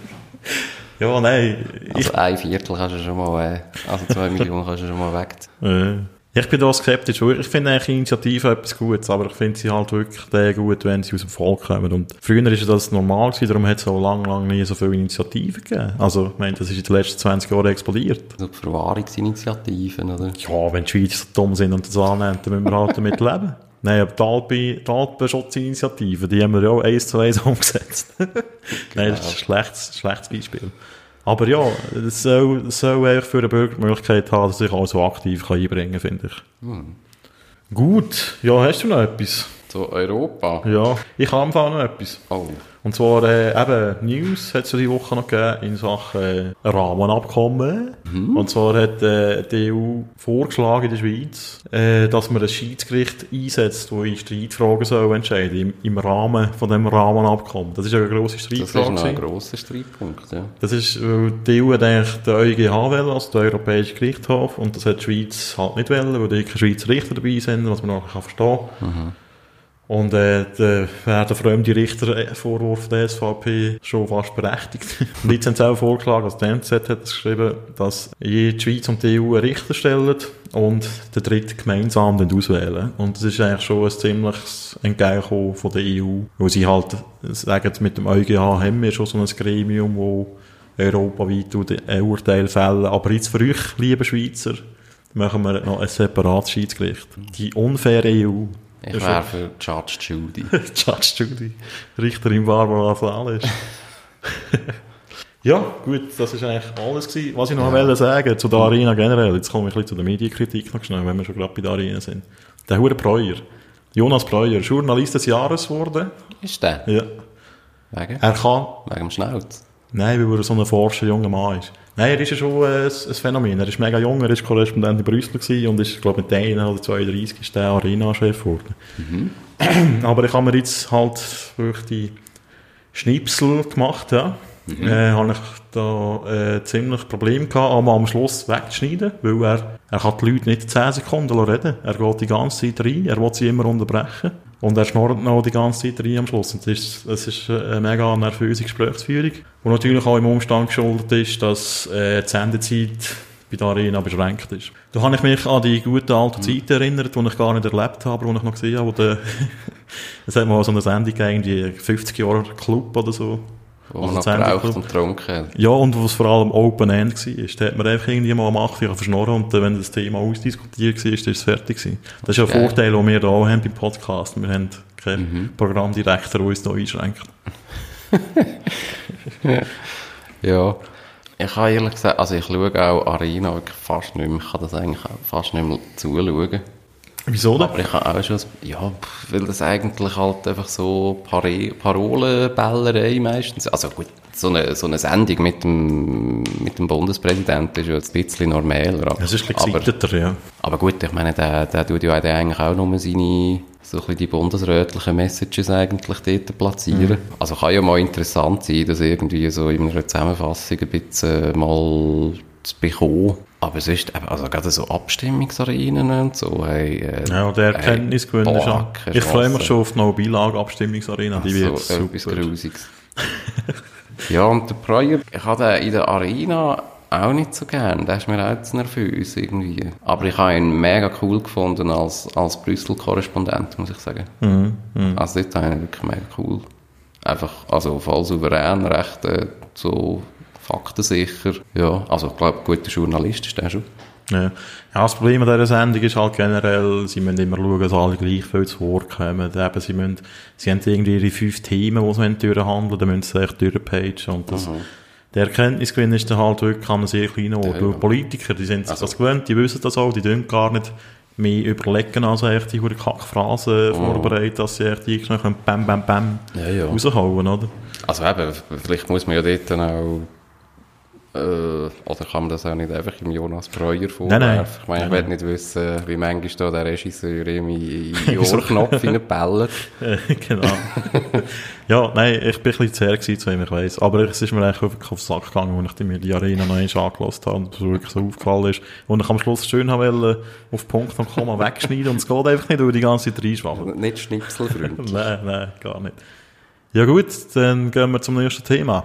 ja, nein. Also ein Viertel kannst du schon mal, äh, also zwei Millionen kannst du schon mal weg. Äh. Ich bin da skeptisch. Ich finde eigentlich Initiative etwas Gutes, aber ich finde sie halt wirklich gut, wenn sie aus dem Volk kommen. Und früher war das normal gewesen, darum hat es auch lange, lange nie so viele Initiativen gegeben. Also, ich meine, das ist in den letzten 20 Jahren explodiert. So Verwahrungsinitiativen, oder? Ja, wenn die Schweizer so dumm sind und das annehmen, dann müssen wir halt damit leben. Nein, aber die, Alpen, die Alpenschutzinitiative, die haben wir ja auch eins zu eins umgesetzt. Genau. Nein, das ist ein schlechtes, schlechtes Beispiel. Aber ja, es soll, soll eigentlich für eine Bürger die Möglichkeit haben, dass sich auch so aktiv einbringen kann, finde ich. Hm. Gut, ja, hast du noch etwas? Zu Europa? Ja, ich habe am Anfang noch etwas. Oh. Und zwar äh, eben News hat es ja die Woche noch gegeben in Sachen äh, Rahmenabkommen. Mhm. Und zwar hat äh, die EU vorgeschlagen in der Schweiz, äh, dass man ein Schiedsgericht einsetzt, das in Streitfragen soll entscheiden im, im Rahmen von dem Rahmenabkommen. Das ist ja eine grosse Streitfrage. Das ist ein grosser Streitpunkt, ja. Das ist, weil die EU hat eigentlich den EuGH wollen, also den Europäischen Gerichtshof, und das hat die Schweiz halt nicht wollen, weil da keine Schweizer Richter dabei sind, was man nachher verstehen kann. Mhm. Und äh, da werden fremde Richter Vorwurf der SVP schon fast berechtigt. und jetzt haben auch vorgeschlagen, also der NZ hat es geschrieben, dass die Schweiz und die EU einen Richter stellen und der dritte gemeinsam dann auswählen. Und das ist eigentlich schon ein ziemliches Entgegenkommen von der EU. Wo sie halt sagen, mit dem EuGH haben wir schon so ein Gremium, wo europaweit ein Urteil fällen. Aber jetzt für euch, liebe Schweizer, machen wir noch ein separates Schiedsgericht. Die unfaire EU. Ich wäre für Judge Judy. Judge Judy. Richterin Barbara Sales. ja, gut, das ist eigentlich alles gewesen. Was ich noch ja. wollte sagen zu der Arena generell, jetzt komme ich ein bisschen zu der Medienkritik noch schnell, wenn wir schon gerade bei der Arena sind. Der Hure Breuer. Jonas Breuer, Journalist des Jahres geworden. Ist der? Ja. Wegen? Er kann... Wegen dem Schnauz? Nein, weil er so ein forscher junger Mann ist. Nein, er ist ja schon ein, ein Phänomen. Er ist mega jung, er war Korrespondent in Brüssel und ist, glaube ich, mit 1 oder 32 ist der Arena-Chef geworden. Mhm. Aber ich habe mir jetzt halt wirklich die Schnipsel gemacht, ja. Mhm. Äh, habe ich da äh, ziemlich Probleme gehabt, aber am Schluss wegzuschneiden, weil er, er kann die Leute nicht 10 Sekunden reden Er geht die ganze Zeit rein, er will sie immer unterbrechen. Und er schnurrt noch die ganze Zeit rein am Schluss. Und das ist, das ist eine mega nervöse Gesprächsführung. Und natürlich auch im Umstand geschuldet ist, dass äh, die Sendezeit bei der Arena beschränkt ist. Da habe ich mich an die guten alten Zeiten erinnert, die ich gar nicht erlebt habe, die ich noch gesehen habe. Es hat mal so eine Sendung gegeben, die 50 Jahre Club oder so. Wo man noch geraucht und getrunken Ja, und wo es vor allem Open-End war. Da hat man einfach irgendwie mal am 8 Uhr verschnorren und wenn das Thema ausdiskutiert war, ist es fertig gewesen. Das ist ja ein Vorteil, den wir hier auch haben beim Podcast. Wir haben keinen mhm. Programmdirektor, der uns da einschränkt. ja. Ich habe ehrlich gesagt, also ich schaue auch Arena wirklich fast nicht mehr. Ich kann das eigentlich fast nicht mehr zuschauen. Wieso denn? Aber ich habe auch schon, ja, weil das eigentlich halt einfach so Pare Parolenbällerei meistens, also gut, so eine, so eine Sendung mit dem, mit dem Bundespräsidenten ist ja ein bisschen normaler. Das ist ein bisschen ja. Aber gut, ich meine, der, der tut ja eigentlich auch nur seine, so ein die bundesrätlichen Messages eigentlich dort platzieren. Mhm. Also kann ja mal interessant sein, das irgendwie so in einer Zusammenfassung ein bisschen mal zu bekommen. Aber sonst, also gerade so Abstimmungsarenen und so, hey, äh, Ja, der Erkenntnisgewinn ist auch. Ich freue mich schon auf die No-Beilage-Abstimmungsarena, die wird so, etwas Grusiges. ja, und der Projekt, ich hatte in der Arena auch nicht so gern. Der ist mir auch zu nervös irgendwie. Aber ich habe ihn mega cool gefunden als, als Brüssel-Korrespondent, muss ich sagen. Mhm, mh. Also dort habe ich ihn wirklich mega cool. Einfach, also voll souverän, recht äh, so faktensicher. Ja, also ich glaube, guter Journalist ist der schon. Ja. ja, das Problem an dieser Sendung ist halt generell, sie müssen immer schauen, dass alle gleich viel zu Wort kommen. Eben, sie, müssen, sie haben irgendwie ihre fünf Themen, die sie durchhandeln dann müssen sie echt durchpagen. Und das, mhm. der Erkenntnisgewinn ist dann halt wirklich an einem sehr kleinen Ort. Ja, ja. Politiker, die sind also. das gewöhnt, die wissen das auch, die tun gar nicht mehr überlegen, als echt die Kackphrasen mhm. vorbereiten, dass sie echt irgendwie bam, bam, bam ja, ja. raushauen, oder? Also eben, vielleicht muss man ja dort dann auch äh, oder kann man das auch nicht einfach im Jonas Breuer vorwerfen? Nein, nein. Ich meine, ich will nicht wissen, wie manchmal da der Regisseur ihm in den Ohrknopf hineinbellt. genau. ja, nein, ich bin ein bisschen zu her gewesen, zu ihm, ich weiss. Aber es ist mir eigentlich wirklich auf den Sack gegangen, als ich mir die Arena noch einmal angelassen habe und es wirklich so aufgefallen ist. Und ich am Schluss schön wollte, auf Punkt und Komma wegschneiden und es geht einfach nicht, weil die ganze Zeit reinschwabbeln. Nicht schnipselfreundlich. nein, nein, gar nicht. Ja gut, dann gehen wir zum nächsten Thema.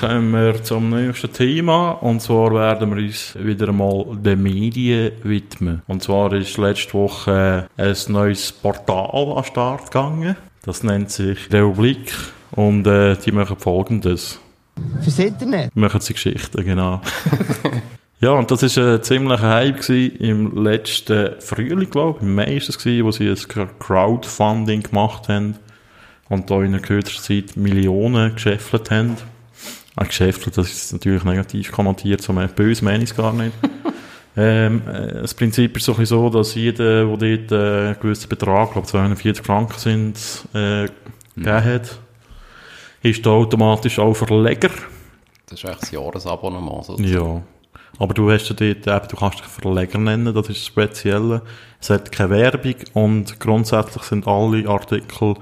Kommen wir zum nächsten Thema. Und zwar werden wir uns wieder einmal den Medien widmen. Und zwar ist letzte Woche ein neues Portal an den Start gegangen. Das nennt sich Republik. Und äh, die machen folgendes. Fürs Internet? Machen sie Geschichten, genau. Ja, und das war ein ziemlicher Hype im letzten Frühling, glaube ich. Im Mai war es, wo sie ein Crowdfunding gemacht haben und da in einer kürzester Zeit Millionen geschäffelt haben. Ah, geschäffelt, das ist natürlich negativ konnotiert, so böse meine ich es gar nicht. ähm, äh, das Prinzip ist so, dass jeder, der dort äh, einen gewissen Betrag, glaube 240 Franken sind, äh, mhm. gegeben hat, ist da automatisch auch Verleger. Das ist eigentlich das Jahresabonnement sozusagen. Ja. Aber du hast ja dort eben, du kannst dich Verleger nennen, das ist das Spezielle. Es hat keine Werbung und grundsätzlich sind alle Artikel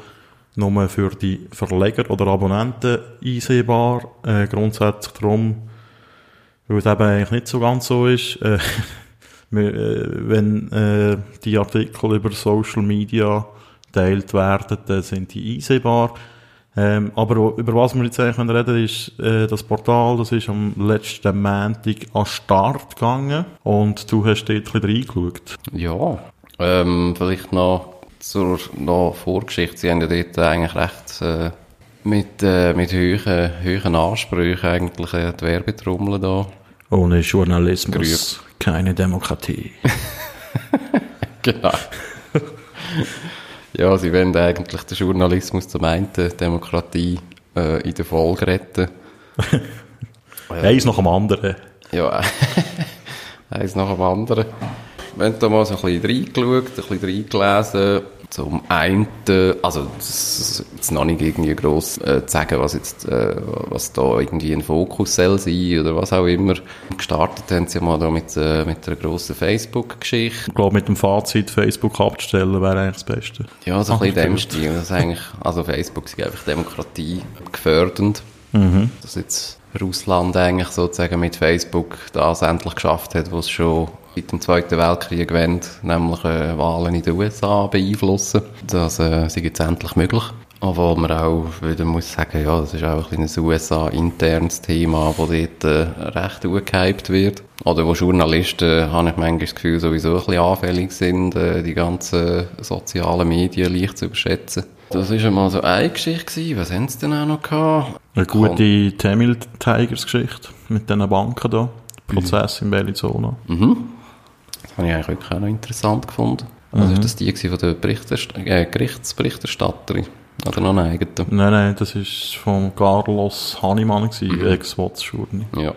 nur für die Verleger oder Abonnenten einsehbar. Äh, grundsätzlich darum, weil es eben eigentlich nicht so ganz so ist, äh, wenn äh, die Artikel über Social Media geteilt werden, dann sind die einsehbar. Ähm, aber über was wir jetzt eigentlich reden können, ist äh, das Portal, das ist am letzten Montag an Start gegangen und du hast dort ein bisschen reingeschaut. Ja, ähm, vielleicht noch zur noch Vorgeschichte. Sie haben ja dort eigentlich recht äh, mit, äh, mit hohen, hohen Ansprüchen eigentlich äh, die Werbetrommel da. Ohne Journalismus gerübt. keine Demokratie. genau. ja, sie wollen eigentlich den Journalismus zum einen, Demokratie äh, in der Folge retten. Eins nach dem anderen. Ja, eins nach dem anderen. Wir haben da mal so ein bisschen reingeschaut, ein bisschen reingelesen. Zum einen, also es ist noch nicht irgendwie gross äh, zu sagen, was jetzt, äh, was da irgendwie ein Fokus soll sein oder was auch immer. Gestartet haben sie mal da mit, äh, mit einer grossen Facebook-Geschichte. Ich glaube, mit dem Fazit Facebook abzustellen wäre eigentlich das Beste. Ja, so ein bisschen in dem Stil. Das eigentlich, also Facebook ist einfach Demokratie gefördert. Mhm. Dass jetzt Russland eigentlich sozusagen mit Facebook das endlich geschafft hat, was schon seit dem Zweiten Weltkrieg wendet, nämlich äh, Wahlen in den USA beeinflussen. Das äh, ist jetzt endlich möglich. Aber man auch wieder muss sagen, ja, das ist auch ein, ein USA-internes Thema, das dort äh, recht gehypt wird. Oder wo Journalisten, habe ich manchmal das Gefühl, sowieso ein bisschen anfällig sind, äh, die ganzen sozialen Medien leicht zu überschätzen. Das war einmal so eine Geschichte. Gewesen. Was haben sie denn auch noch gehabt? Eine gute Tamil Tigers Geschichte mit diesen Banken da. Prozess mhm. in Bellinzona. Mhm. Habe ich eigentlich auch noch interessant gefunden. Also mhm. ist das die von der Berichterst äh, Gerichtsberichterstatterin? Oder noch eine eigene? Nein, nein, das war von Carlos Hannemann, mhm. Ex-Watschurni. Ja.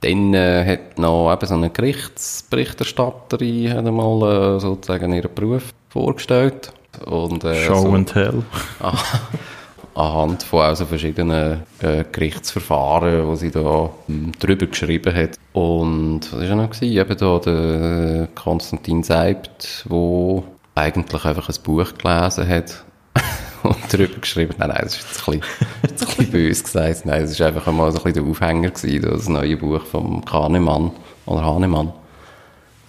Dann äh, hat noch eben so eine Gerichtsberichterstatterin hat mal äh, sozusagen ihren Beruf vorgestellt. Und, äh, Show so, and Tell. Anhand von also verschiedenen äh, Gerichtsverfahren, die sie da ähm, drüber geschrieben hat. Und was war noch? Gewesen? Eben da der Konstantin Seibt, der eigentlich einfach ein Buch gelesen hat und drüber geschrieben. Nein, nein, das ist jetzt ein bisschen, ein bisschen böse gesagt. Nein, das war einfach einmal so ein bisschen der Aufhänger gewesen, das neue Buch vom Kahnemann, oder Hahnemann.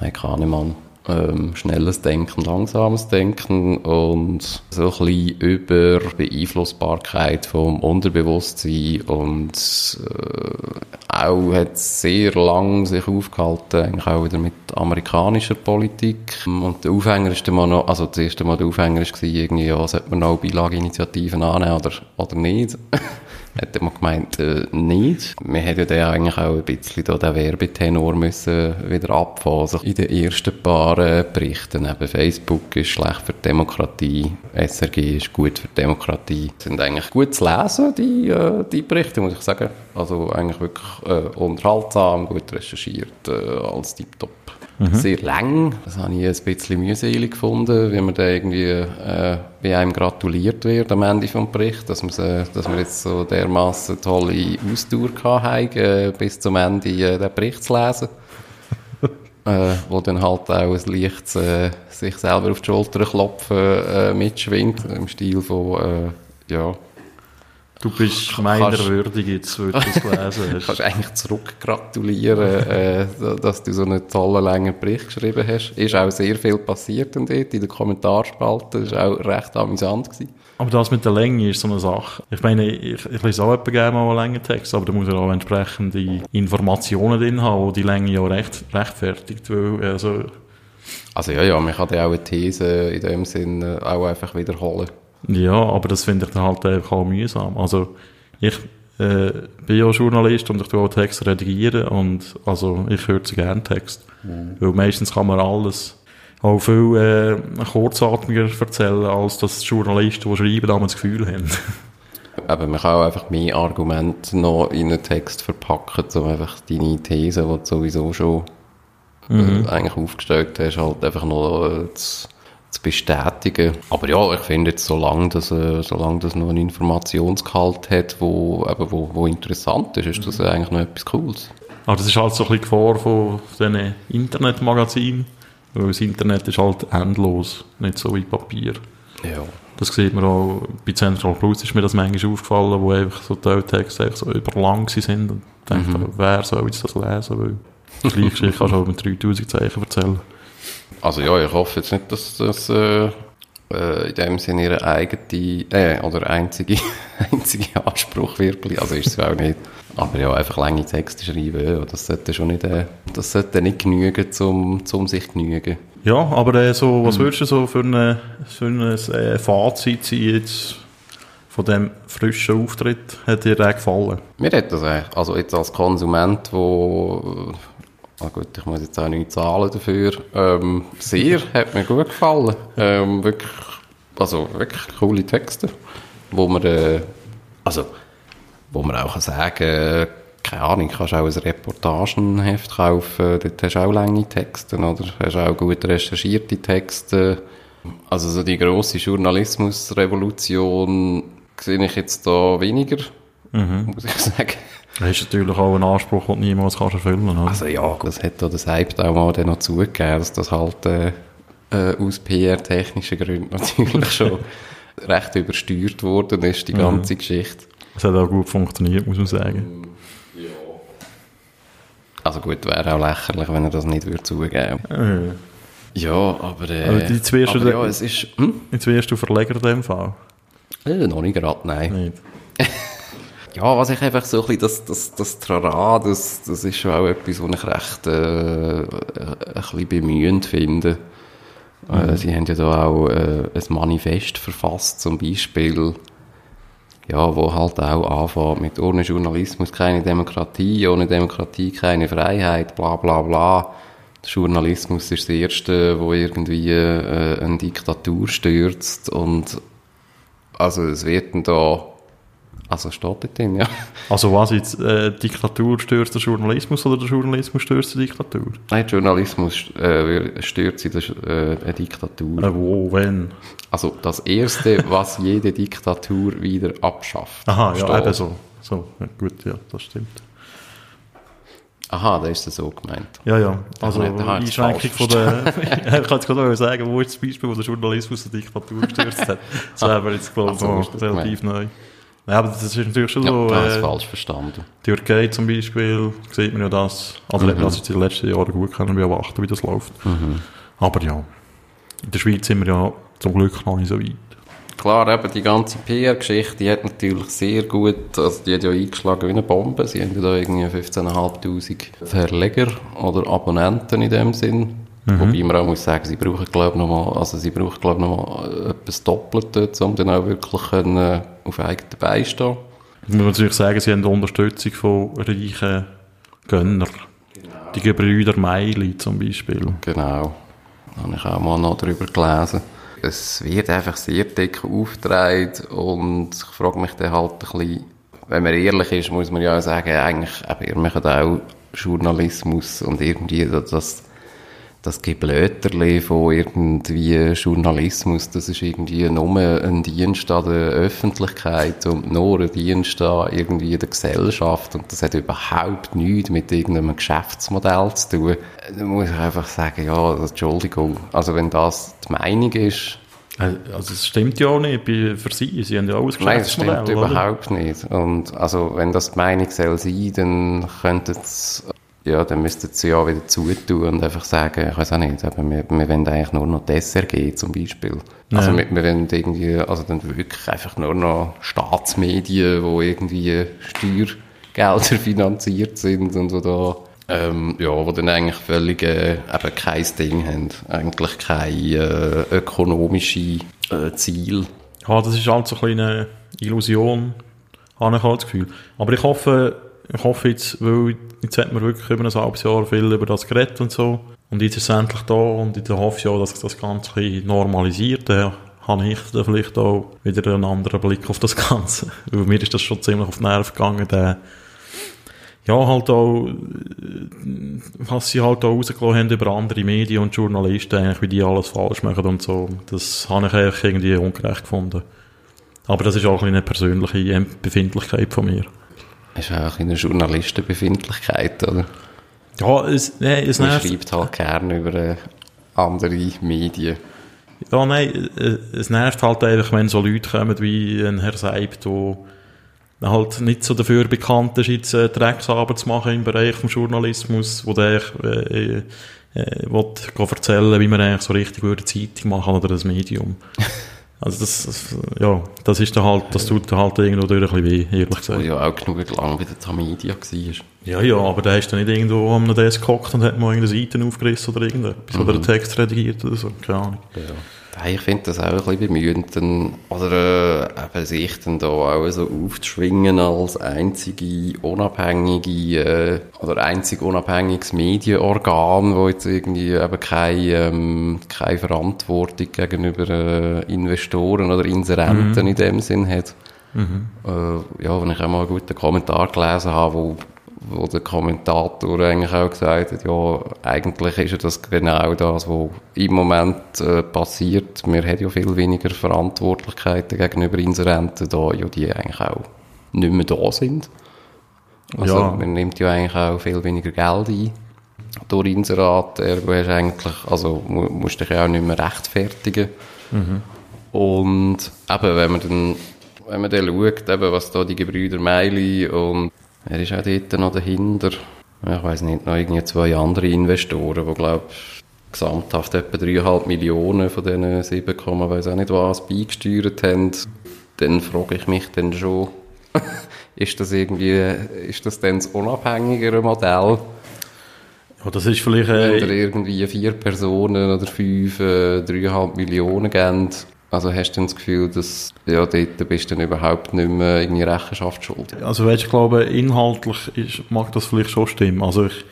Nein, Kahnemann ähm, schnelles Denken, langsames Denken und so ein bisschen über Beeinflussbarkeit vom Unterbewusstsein und äh, auch hat sehr lang sich aufgehalten, eigentlich auch wieder mit amerikanischer Politik und der Aufhänger ist mal noch, also das erste Mal der Aufhänger ist irgendwie, ja, sollte man auch Beilageinitiativen annehmen oder, oder nicht? Hätte man gemeint, äh, nicht. Wir hätten ja eigentlich auch ein bisschen da den Werbetenor müssen wieder abfahren. Also in den ersten paar äh, Berichten, eben Facebook ist schlecht für die Demokratie, SRG ist gut für die Demokratie. Sind eigentlich gut zu lesen, die, äh, die Berichte, muss ich sagen. Also eigentlich wirklich äh, unterhaltsam, gut recherchiert, äh, alles tiptop. Mhm. Sehr lang. Das habe ich ein bisschen mühselig gefunden, wie man da irgendwie äh, bei einem gratuliert wird am Ende vom Bericht, dass, äh, dass wir jetzt so dermaßen tolle Ausdauer haben, äh, bis zum Ende äh, den Bericht zu lesen. äh, wo dann halt auch ein leichtes äh, sich selber auf die Schulter klopfen äh, mitschwingt, im Stil von, äh, ja, Du bist meiner würdig jetzt, du das gelesen hast. kannst eigentlich zurückgratulieren, äh, dass du so einen tollen, langen Bericht geschrieben hast. Ist auch sehr viel passiert dort in den Kommentarspalte. Das war auch recht amüsant. Gewesen. Aber das mit der Länge ist so eine Sache. Ich meine, ich, ich lese auch gerne mal einen langen Text, aber da muss er auch entsprechende Informationen drin haben, die die Länge ja recht, rechtfertigt. Weil, also, also ja, ja, man kann ja auch eine These in dem Sinn auch einfach wiederholen. Ja, aber das finde ich dann halt einfach auch mühsam. Also, ich, äh, bin ja Journalist und ich tue auch Texte redigieren und also ich kürze gerne Text. Mhm. Weil meistens kann man alles auch viel äh, kurzatmiger erzählen, als das Journalisten, die schreiben, damals das Gefühl haben. Aber man kann auch einfach mehr Argumente noch in einen Text verpacken, um einfach deine These, die du sowieso schon mhm. äh, eigentlich aufgestellt hast, halt einfach noch äh, zu, zu, bestätigen. Aber ja, ich finde jetzt, solange das, äh, solange das noch einen Informationsgehalt hat, wo, eben, wo, wo interessant ist, ist das mhm. eigentlich noch etwas Cooles. Aber das ist halt so ein bisschen Gefahr von diesen Internetmagazinen, weil das Internet ist halt endlos, nicht so wie Papier. Ja. Das sieht man auch bei Central Plus ist mir das manchmal aufgefallen, wo einfach so Teiltexte so überlang sind und ich denke, mhm. wer soll jetzt das lesen, weil die gleiche Geschichte kannst du auch mit 3000 Zeichen erzählen. Also ja, ich hoffe jetzt nicht, dass das äh, äh in dem Sinne ihre eigene äh, oder einzige, einzige Anspruch wirklich, also ist es auch nicht. Aber ja, einfach lange Texte schreiben, ja, das sollte schon nicht, äh, das sollte nicht genügen, zum, zum sich genügen. Ja, aber äh, so, was mhm. würdest du so für, eine, für ein äh, Fazit sein jetzt von dem frischen Auftritt? Hat dir der gefallen? Mir hat das eigentlich, also jetzt als Konsument, wo Ah gut, ich muss jetzt auch nicht zahlen dafür. Ähm, sehr, hat mir gut gefallen. Ähm, wirklich, also wirklich coole Texte, wo man, äh, also, wo man auch sagen kann, keine Ahnung, kannst auch ein Reportagenheft kaufen, dort hast du auch lange Texte, oder? Hast auch gut recherchierte Texte. Also so die grosse Journalismusrevolution sehe ich jetzt da weniger, mhm. muss ich sagen. Das ist natürlich auch ein Anspruch, den du niemals kannst erfüllen kannst. Also ja, das hat auch das Hype auch mal dann noch zugegeben, dass das halt äh, äh, aus PR-technischen Gründen natürlich schon recht übersteuert worden ist, die ganze mhm. Geschichte. Es hat auch gut funktioniert, muss man sagen. Ja. Also gut, wäre auch lächerlich, wenn er das nicht würde zugeben würde. Äh. Ja, aber, äh, aber jetzt wirst aber du, ja, es ist, hm? jetzt wirst du Verleger in dem Fall? Äh, noch nicht gerade, nein. Nicht. Ja, was ich einfach so ein bisschen, das, das, das Trara, das, das ist schon auch etwas, was ich recht äh, ein bisschen bemühend finde. Äh, mhm. Äh, sie haben ja da auch äh, ein Manifest verfasst, zum Beispiel, ja, wo halt auch anfängt mit ohne Journalismus keine Demokratie, ohne Demokratie keine Freiheit, bla bla bla. Der Journalismus ist das Erste, wo irgendwie äh, eine Diktatur stürzt und also es wird dann da also steht dort drin, ja. Also was jetzt, äh, Diktatur stürzt der Journalismus oder der Journalismus stürzt die Diktatur? Nein, Journalismus äh, stürzt die, äh, eine Diktatur. Äh, wo, wenn? Also das Erste, was jede Diktatur wieder abschafft. Aha, steht. ja, eben so. So, ja, gut, ja, das stimmt. Aha, da ist das so gemeint. Ja, ja. Also, die Einschränkung von der, ich kann jetzt gerade sagen, wo ist das Beispiel, wo der Journalismus eine Diktatur gestürzt hat. Das wäre jetzt, glaube ich, also, relativ neu. Ja, aber das ist natürlich schon ja, so. Äh, falsch verstanden. Die Türkei zum Beispiel, sieht man ja das. Also, mhm. das ist in den letzten Jahren gut können beobachten, wie das läuft. Mhm. Aber ja, in der Schweiz sind wir ja zum Glück noch nicht so weit. Klar, eben die ganze PR-Geschichte, die hat natürlich sehr gut, also die hat ja eingeschlagen wie eine Bombe. Sie haben ja da irgendwie 15.500 Verleger oder Abonnenten in dem Sinn. Mhm. Wobei man auch muss sagen, sie brauchen, glaube ich, nochmal, also sie brauchen, glaube ich, nochmal etwas Doppeltes, um dann auch wirklich können, auf eigenen Beinen stehen. Ich muss natürlich sagen, sie haben die Unterstützung von reichen Gönnern. Genau. Die Gebrüder Meili zum Beispiel. Genau. Da habe ich auch mal noch darüber gelesen. Es wird einfach sehr dick aufgetragen und ich frage mich dann halt ein bisschen, wenn man ehrlich ist, muss man ja sagen, eigentlich, ihr macht auch Journalismus und irgendwie das das Geblöterle von irgendwie Journalismus, das ist irgendwie nur ein Dienst an der Öffentlichkeit und nur ein Dienst an irgendwie der Gesellschaft und das hat überhaupt nichts mit irgendeinem Geschäftsmodell zu tun. Da muss ich einfach sagen, ja, Entschuldigung, also wenn das die Meinung ist, also es stimmt ja auch nicht für Sie, Sie haben ja auch ein Geschäftsmodell, Nein, das stimmt oder? überhaupt nicht. Und also wenn das die Meinung soll sein, dann könnte es ja, dann müssten sie ja wieder zutun und einfach sagen, ich weiß auch nicht, aber wir, wir wollen eigentlich nur noch SRG zum Beispiel. Ja. Also wir, wir wollen irgendwie, also dann wirklich einfach nur noch Staatsmedien, wo irgendwie Steuergelder finanziert sind und so da, ähm, ja, wo dann eigentlich völlig äh, eben kein Ding haben, eigentlich kein äh, ökonomische äh, Ziel. Ja, das ist halt so eine kleine Illusion Habe ich halt das Gefühl. Aber ich hoffe, ich hoffe jetzt, weil jetzt hat man wirklich über ein halbes Jahr viel über das geredet und so. Und jetzt ist es endlich da und ich hoffe ja, dass sich das Ganze normalisiert. Dann habe ich dann vielleicht auch wieder einen anderen Blick auf das Ganze. Weil mir ist das schon ziemlich auf die Nerven gegangen, der ja, halt auch, was sie halt auch rausgelassen haben über andere Medien und Journalisten, eigentlich, wie die alles falsch machen und so. Das habe ich eigentlich irgendwie ungerecht gefunden. Aber das ist auch eine persönliche Befindlichkeit von mir. Ist auch eine Journalistenbefindlichkeit, oder? Ja, es, nee, es Man schreibt halt gerne über äh, andere Medien. Ja, nein, äh, es nervt halt einfach, wenn so Leute kommen wie ein Herr Seib, der halt nicht so dafür bekannt ist, jetzt äh, Drecksarbeit zu machen im Bereich des Journalismus, wo der äh, äh, will erzählen, wie man eigentlich so richtig würde Zeitung machen oder das Medium. Also das, das, ja, das ist halt, das tut dann halt irgendwo durch ein bisschen weh, ehrlich gesagt. Wo ja auch genug lang bei der Tamedia war. Ja, ja, aber da ist dann nicht irgendwo am Desk gehockt und hat mal irgendeine Seite aufgerissen oder irgendetwas, mhm. oder einen Text redigiert oder so, keine Ahnung. Ja. Ich finde das auch ein bisschen bemühend, dann, oder äh, eben sich dann da auch so aufzuschwingen als einzige unabhängige äh, oder einzig unabhängiges Medienorgan, wo jetzt irgendwie eben keine, ähm, keine Verantwortung gegenüber äh, Investoren oder Inserenten mhm. in dem Sinn hat. Mhm. Äh, ja, wenn ich auch mal einen guten Kommentar gelesen habe, wo wo der Kommentator eigentlich auch gesagt hat, ja, eigentlich ist ja das genau das, was im Moment äh, passiert. Wir haben ja viel weniger Verantwortlichkeiten gegenüber Inserenten da, ja, die eigentlich auch nicht mehr da sind. Also, ja. man nimmt ja eigentlich auch viel weniger Geld ein durch Inserat. Ergo hast eigentlich, also, musst dich ja auch nicht mehr rechtfertigen. Mhm. Und eben, wenn man dann, wenn man dann schaut, eben, was da die Gebrüder Meili und er ist auch dort noch dahinter. Ich weiß nicht, noch irgendwie zwei andere Investoren, die, glaube ich, gesamthaft etwa 3,5 Millionen von diesen 7, weiß auch nicht was, beigesteuert haben. Dann frage ich mich dann schon, ist das irgendwie, ist das dann das unabhängigere Modell? Ja, das ist vielleicht... Äh, Wenn irgendwie vier Personen oder fünf, äh, 3,5 Millionen geben, also hast du das Gefühl, dass ja, dort bist du dann überhaupt nicht mehr irgendwie Rechenschaft schuldig? Also weißt, ich glaube, inhaltlich ist, mag das vielleicht schon stimmen. Also ich,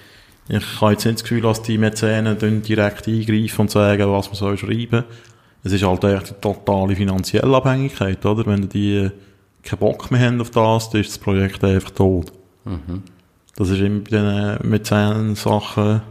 ich habe jetzt nicht das Gefühl, dass die Mäzenen direkt eingreifen und sagen, was man soll schreiben. Es ist halt echt eine totale finanzielle Abhängigkeit, oder? Wenn die keinen Bock mehr haben auf das, dann ist das Projekt einfach tot. Mhm. Das ist immer bei den Mäzen-Sachen,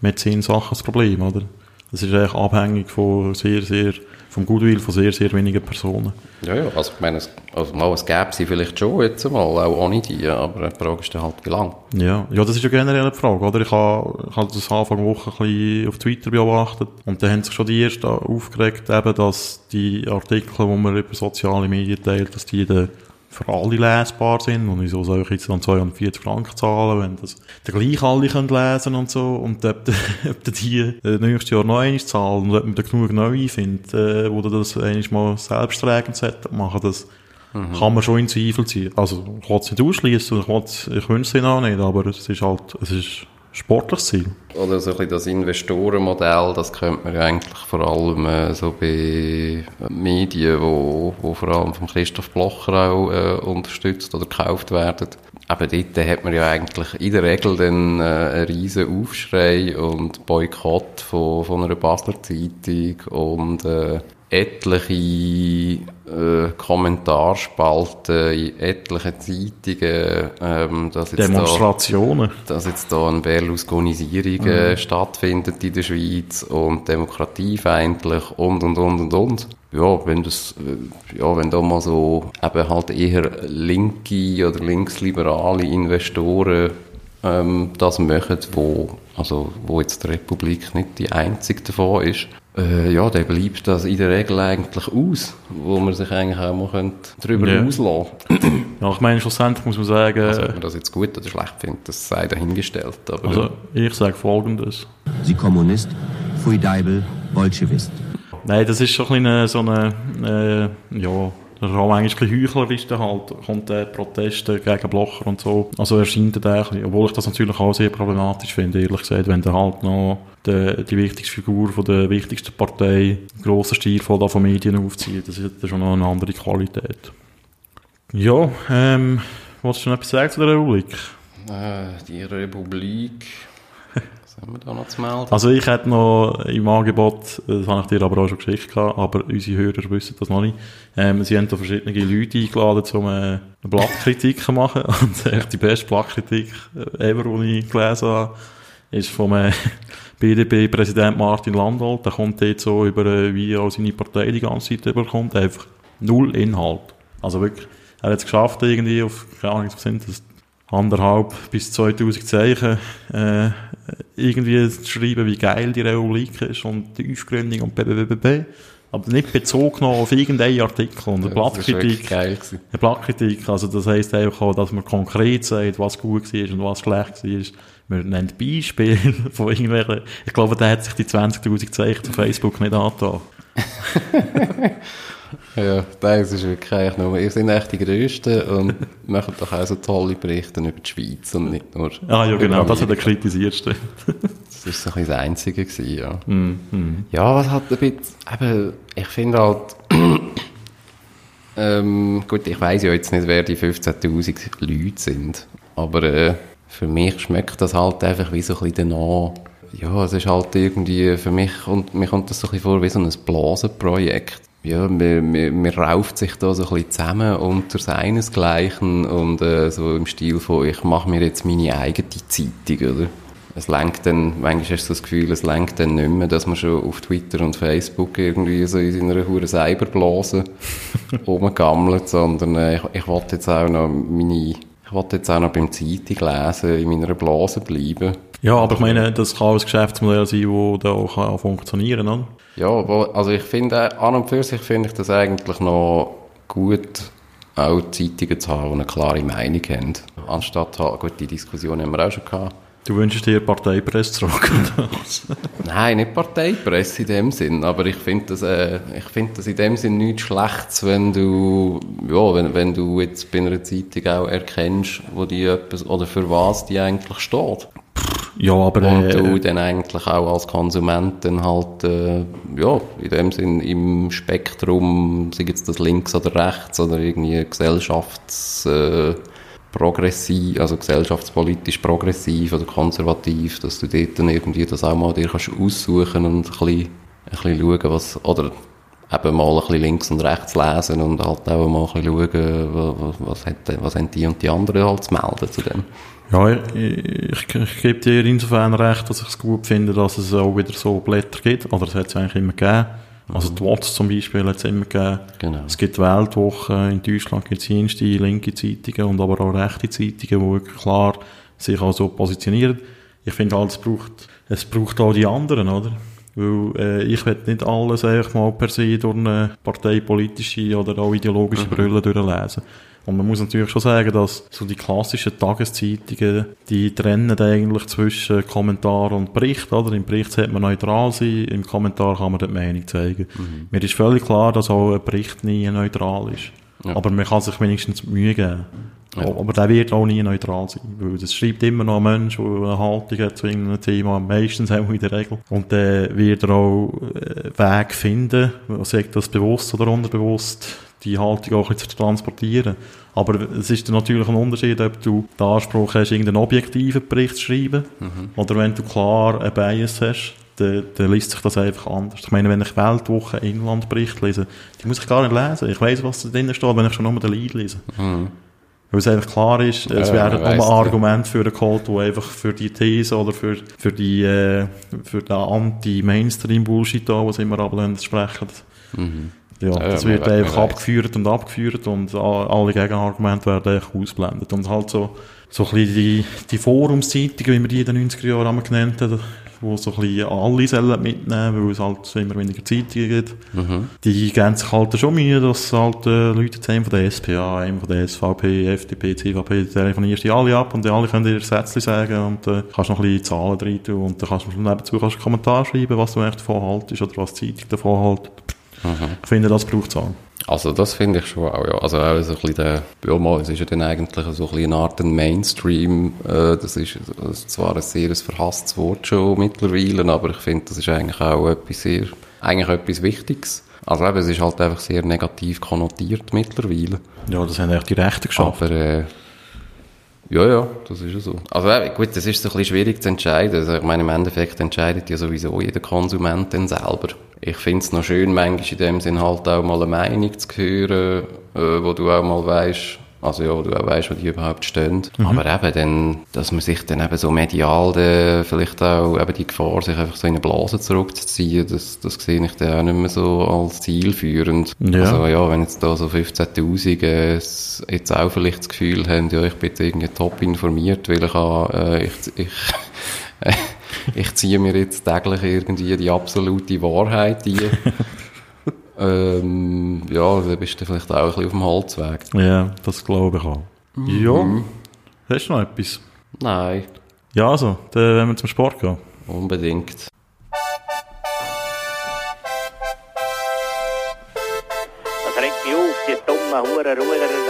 Mäzen-Sachen das Problem, oder? Das ist eigentlich abhängig von sehr, sehr vom Goodwill von sehr, sehr wenigen Personen. Ja, ja, also ich meine, es, also mal, es gäbe sie vielleicht schon jetzt einmal, auch ohne die, aber die Frage ist dann halt, wie lange. Ja, ja, das ist ja generell eine Frage, oder? Ich habe, ich habe das Anfang Woche ein bisschen auf Twitter beobachtet und da haben sich schon die Ersten aufgeregt, eben, dass die Artikel, die man über soziale Medien teilt, dass die dann für alle lesbar sind und wieso soll ich jetzt dann 240 Franken zahlen, wenn das gleich alle können lesen und so und ob, ob die äh, nächstes Jahr noch einmal zahlen und ob man da genug neu findet, äh, wo das einmal mal selbsttragend machen, das mhm. kann man schon in Zweifel ziehen. Also ich will es nicht ausschließen, ich, ich wünsche es ihnen auch nicht, aber es ist halt, es ist sportliches Ziel. Oder so ein bisschen das Investorenmodell, das könnte man ja eigentlich vor allem äh, so bei Medien, wo, wo vor allem von Christoph Blocher auch äh, unterstützt oder gekauft werden. Aber dort hat man ja eigentlich in der Regel dann äh, einen riesen Aufschrei und Boykott von, von einer Basler Zeitung und äh, etliche äh, Kommentarspalten in etlichen Zeitungen, ähm, dass jetzt Demonstrationen. Da, dass jetzt da eine Berlusconisierung äh, mhm. stattfindet in der Schweiz und demokratiefeindlich und und und und und. Ja, wenn das, äh, ja, wenn da mal so eben halt eher linke oder linksliberale Investoren ähm, das machen, wo, also, wo jetzt die Republik nicht die einzige davon ist, äh, ja, der bleibt das in der Regel eigentlich aus, wo man sich eigentlich auch mal darüber ja. auslassen Ja, ich meine, schlussendlich muss man sagen... Also, ob man das jetzt gut oder schlecht findet, das sei dahingestellt. Aber also, ich sage Folgendes. Sie Kommunist, Fui Deibel, Bolschewist. Nein, das ist schon ein bisschen so eine, äh, ja, das ist auch eigentlich ein heuchlerisch halt, kommt der Proteste gegen Blocher und so. Also erscheint er ein obwohl ich das natürlich auch sehr problematisch finde, ehrlich gesagt, wenn der halt noch die, die wichtigste Figur von der wichtigsten Partei grossen Stil von, von Medien aufzieht, das ist schon noch eine andere Qualität. Ja, ähm, wolltest du noch etwas sagen zu der Republik? Äh, die Republik... Was haben wir da noch zu melden? Also ich hätte noch im Angebot, das habe ich dir aber auch schon geschickt, aber unsere Hörer wissen das noch nicht, ähm, sie haben da verschiedene Leute eingeladen, um äh, eine Blattkritik zu machen. Und echt die beste Blattkritik ever, die ich gelesen habe, ist vom äh, BDP-Präsident Martin Landolt. Der kommt jetzt so über, äh, wie er seine Partei die ganze Zeit überkommt. Einfach null Inhalt. Also wirklich, er hat es geschafft, irgendwie auf, keine Ahnung, was sind das, anderthalb bis 2000 Zeichen äh, irgendwie zu schreiben, wie geil die Republik ist und die Aufgründung und BBBB. Aber nicht bezogen auf irgendeinen Artikel. Und eine Blattkritik, eine Blattkritik, also das heisst einfach auch, dass man konkret sagt, was gut war und was schlecht war. Man nennt Beispiele von irgendwelchen, ich glaube, der hat sich die 20.000 Zeichen auf Facebook nicht angetan. Ja, das ist wirklich eigentlich nur, ihr seid echt die Größten und machen doch auch so tolle Berichte über die Schweiz und nicht nur... Ah ja, genau, das hat der kritisierste. das war so ein das Einzige gewesen, ja. Mm, mm. Ja, was hat ein bisschen, eben, ich finde halt, ähm, gut, ich weiß ja jetzt nicht, wer die 15'000 Leute sind, aber äh, für mich schmeckt das halt einfach wie so ein bisschen danach, ja, es ist halt irgendwie für mich, und mir kommt das so ein bisschen vor wie so ein Blasenprojekt ja, man, man, man rauft sich da so ein bisschen zusammen unter seinesgleichen und äh, so im Stil von, ich mache mir jetzt meine eigene Zeitung, oder? Es lenkt dann, manchmal hast du das Gefühl, es lenkt dann nicht mehr, dass man schon auf Twitter und Facebook irgendwie so in seiner hure Cyberblase rumgammelt, sondern äh, ich, ich wollte jetzt auch noch meine, ich wollte jetzt auch noch beim Zeitung lesen, in meiner Blase bleiben. Ja, aber ich meine, das kann auch ein Geschäftsmodell sein, das da auch funktionieren kann? Ja, also ich finde, an und für sich finde ich das eigentlich noch gut, auch Zeitungen zu haben, die eine klare Meinung haben. Anstatt, gut, die Diskussion haben wir auch schon gehabt. Du wünschst dir Parteipresse zurück, Nein, nicht Parteipresse in dem Sinn, aber ich finde das, äh, ich finde das in dem Sinn nichts Schlechtes, wenn du, ja, wenn, wenn du jetzt bei einer Zeitung auch erkennst, wo die etwas, oder für was die eigentlich steht. Ja, aber... Und äh, du dann eigentlich auch als Konsument dann halt, äh, ja, in dem Sinn im Spektrum, sei jetzt das links oder rechts oder irgendwie gesellschafts... Äh, progressiv, also gesellschaftspolitisch progressiv oder konservativ, dass du dort dann irgendwie das auch mal dir kannst aussuchen und ein bisschen, ein bisschen schauen, was, oder eben mal ein bisschen links und rechts lesen und halt auch mal ein bisschen schauen, was, hat, was haben die und die anderen halt zu melden zu dem. Ja, ich, ich, ich gebe dir insofern recht, dass ich es gut finde, dass es auch wieder so Blätter gibt. Oder es hat es eigentlich immer gegeben. Also die Watts zum Beispiel hat es immer gegeben. Genau. Es gibt Weltwochen, in Deutschland gibt es jenste linke Zeitungen und aber auch rechte Zeitungen, die wirklich klar sich auch so positionieren. Ich finde halt, es braucht, es braucht auch die anderen, oder? Weil äh, ich will nicht alles einfach mal per se durch eine parteipolitische oder auch ideologische mhm. Brille durchlesen. Und man muss natürlich schon sagen, dass so die klassischen Tageszeitungen, die trennen eigentlich zwischen Kommentar und Bericht, oder? Im Bericht sollte man neutral sein, im Kommentar kann man die Meinung zeigen. Mhm. Mir ist völlig klar, dass auch ein Bericht nie neutral ist. Ja. Aber man kann sich wenigstens Mühe geben. Ja. Aber der wird auch nie neutral sein, weil das schreibt immer noch ein Mensch, der eine Haltung hat zu irgendeinem Thema, meistens auch in der Regel. Und dann wird er auch äh, Weg finden, sagt das bewusst oder unterbewusst, die Haltung auch zu transportieren. Aber es ist natürlich ein Unterschied, ob du den Anspruch hast, irgendeinen objektiven Bericht zu schreiben, mhm. oder wenn du klar einen Bias hast, dann, dann liest sich das einfach anders. Ich meine, wenn ich Weltwoche Inlandbericht lese, die muss ich gar nicht lesen. Ich weiß, was da drin steht, wenn ich schon nur den Lead lese. Mhm. Weil es einfach klar ist, es ja, wäre nur ein Argument für einen Cult, der einfach für die These oder für, für die, äh, für den Anti-Mainstream-Bullshit da, was immer ablehnt, sprechen. Mhm. Ja, ja das wird einfach abgeführt und abgeführt und alle Gegenargumente werden einfach ausblendet. Und halt so, so ein bisschen die, die Forumszeitungen, wie man die in den 90er Jahren genannt hat, wo so ein bisschen alle sollen mitnehmen, weil es halt immer weniger Zeitungen gibt. Mhm. Die geben sich halt schon Mühe, dass halt äh, Leute zu einem von der SPA, von der SVP, FDP, CVP, telefonierst die alle ab und die alle können dir Sätze sagen und äh, kannst noch ein bisschen Zahlen rein tun und dann kannst du nebenzu kannst einen Kommentar schreiben, was du echt davon haltest oder was die Zeitung davon haltet. Mhm. Ich finde, das braucht es auch. Also das finde ich schon auch, ja. Also auch so ein bisschen der, ja es ist ja dann eigentlich so ein bisschen eine Art Mainstream, äh, das ist, ist zwar ein sehr verhasstes Wort schon mittlerweile, aber ich finde, das ist eigentlich auch etwas sehr, eigentlich etwas Wichtiges. Also eben, es ist halt einfach sehr negativ konnotiert mittlerweile. Ja, das haben echt die Rechte geschafft. Aber, äh, ja, ja, das ist ja so. Also äh, gut, das ist so ein bisschen schwierig zu entscheiden. Also, ich meine, im Endeffekt entscheidet ja sowieso jeder Konsument dann selber. Ich finde es noch schön, manchmal in dem Sinn halt auch mal eine Meinung zu hören, äh, wo du auch mal weißt, also ja, wo du auch weißt, wo die überhaupt stehen. Mhm. Aber eben dann, dass man sich dann eben so medial dann vielleicht auch eben die Gefahr, sich einfach so in eine Blase zurückzuziehen, das, das sehe ich dann auch nicht mehr so als zielführend. Ja. Also ja, wenn jetzt da so 15'000 äh, jetzt auch vielleicht das Gefühl haben, ja, ich bin irgendwie top informiert, weil ich habe, äh, ich, ich ich ziehe mir jetzt täglich irgendwie die absolute Wahrheit ein. ähm, ja, dann bist du vielleicht auch ein bisschen auf dem Holzweg. Ja, das glaube ich auch. Mhm. Ja. Hast du noch etwas? Nein. Ja, also, dann wollen wir zum Sport gehen. Unbedingt. Das regt mich auf, die dummen Huren da.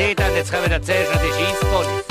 Wie lange wir noch Zeit haben, jetzt kommen wir zuerst noch die Scheisspolice.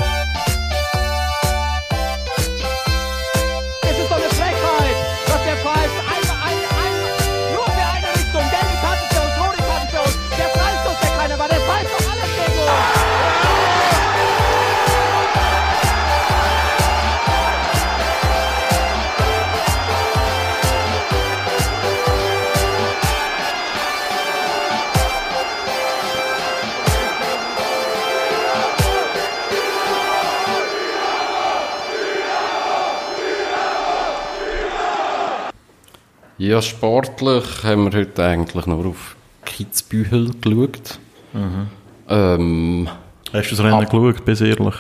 Ja, sportlich haben wir heute eigentlich nur auf Kitzbühel geschaut. Mhm. Ähm, Hast du das Rennen geschaut, bis ehrlich?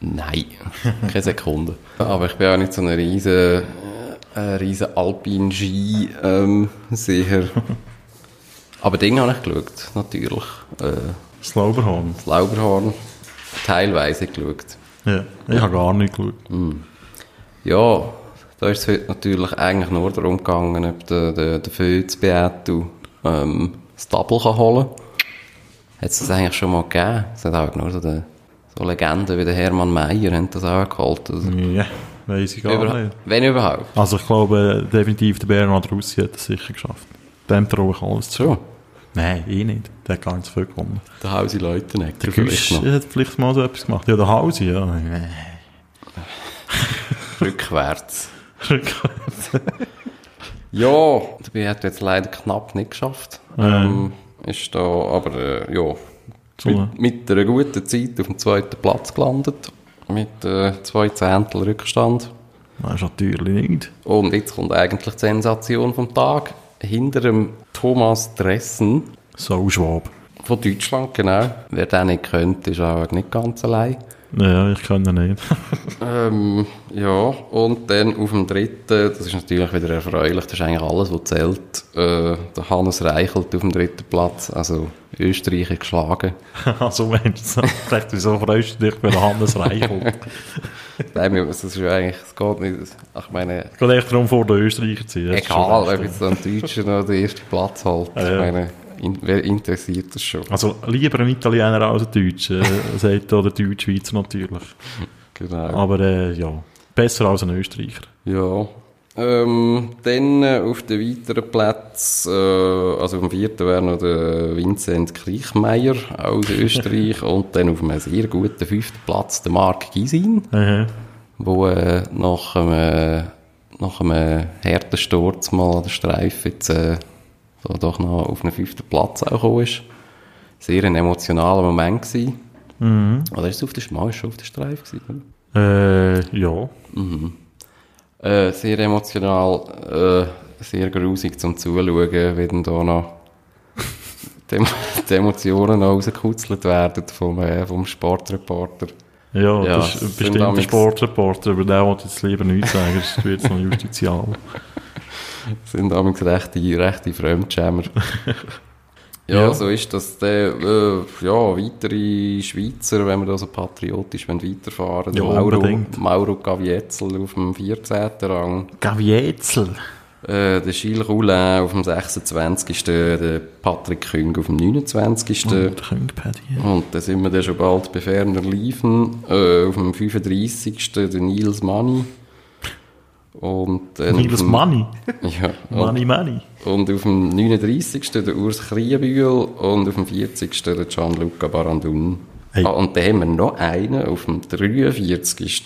Nein, keine Sekunde. Aber ich bin auch nicht so ein riesen, äh, riesen Alpin-Ski ähm. Aber Ding habe ich geschaut, natürlich. Äh, das Lauberhorn. Das Lauberhorn. Teilweise geschaut. Ja, ich habe gar nicht geschaut. Mhm. Ja, da ist es heute natürlich eigentlich nur darum gegangen, ob der, der, der Fötz Beato ähm, das Double kann holen kann. Hat es das eigentlich schon mal gegeben? Es hat auch nur so, die, so Legenden wie der Hermann Mayer haben das auch geholt. Also. Ja, weiss ich gar Über, nicht. Wenn überhaupt. Also ich glaube definitiv der Bernhard Russi hat das sicher geschafft. Dem traue ich alles zu. Schon? Nein, eh nicht. Der hat gar nicht so viel gewonnen. Der Hausi Leute nicht. Der Güsch hat vielleicht mal so etwas gemacht. Ja, der Hausi, ja. Rückwärts. ja, der B hat jetzt leider knapp nicht geschafft. Ähm, ist da aber, äh, ja, mit, mit, einer guten Zeit auf dem zweiten Platz gelandet. Mit äh, zwei Zehntel Rückstand. Das ist natürlich nicht. Und jetzt kommt eigentlich die Sensation vom Tag. Hinter dem Thomas Dressen. So Schwab. Von Deutschland, genau. Wer den nicht könnte, ist auch nicht ganz allein. Ja, ich kann ihn nicht. ähm, ja, und dann auf dem dritten, das ist natürlich wieder erfreulich, das ist eigentlich alles, was zählt. Äh, der Hannes Reichelt auf dem dritten Platz, also Österreich ist geschlagen. also Mensch, vielleicht wieso freust du dich für Hannes Reichelt? Nein, das ist ja eigentlich, es geht nicht, ich meine... Es geht echt darum, vor den Österreicher zu ziehen. Egal, ob jetzt ein Deutscher noch den ersten Platz hält. Ja, ich meine, in, wer interessiert das schon? Also lieber ein Italiener als ein Deutscher, äh, sagt der Deutsch-Schweizer natürlich. Genau. Aber äh, ja, besser als ein Österreicher. Ja. Ähm, dann äh, auf den weiteren Plätzen, äh, also dem vierten wäre noch der Vincent Kriechmeier aus Österreich und dann auf einem sehr guten fünften Platz der Marc Gisin, mhm. wo äh, nach einem, nach einem harten Sturz mal an der Streife jetzt so doch noch auf einen fünften Platz auch gekommen ist. Sehr ein emotionaler Moment gewesen. Mhm. Oder ist es auf der Schmal schon auf der Streife gewesen? Äh, ja. Mhm. Äh, sehr emotional, äh, sehr grusig zum Zuschauen, wie dann da noch die, Emotionen noch rausgekutzelt werden vom, äh, vom Sportreporter. Ja, ja, das ist bestimmt ein Sportreporter, aber der wollte jetzt lieber nichts sagen, das wird jetzt noch justizial. sind damals rechte, rechte Fremdschämer. ja, ja, so ist das. Der, äh, ja, weitere Schweizer, wenn wir da so patriotisch weiterfahren ja, Mauro, unbedingt. Mauro Gavietzel auf dem 14. Rang. Gavietzel? Äh, der Gilles Roulin auf dem 26. Der Patrick Küng auf dem 29. Oh, Küng, Und dann sind wir dann schon bald bei ferner Liefen. Äh, auf dem 35. der Nils Manni. Und, auf dem- Money. Ja. Money, money. Und auf dem 39. der Urs Krienbühl und auf dem 40. der Gianluca Barandun. Hey. Ah, und dann haben wir noch einen auf dem 43.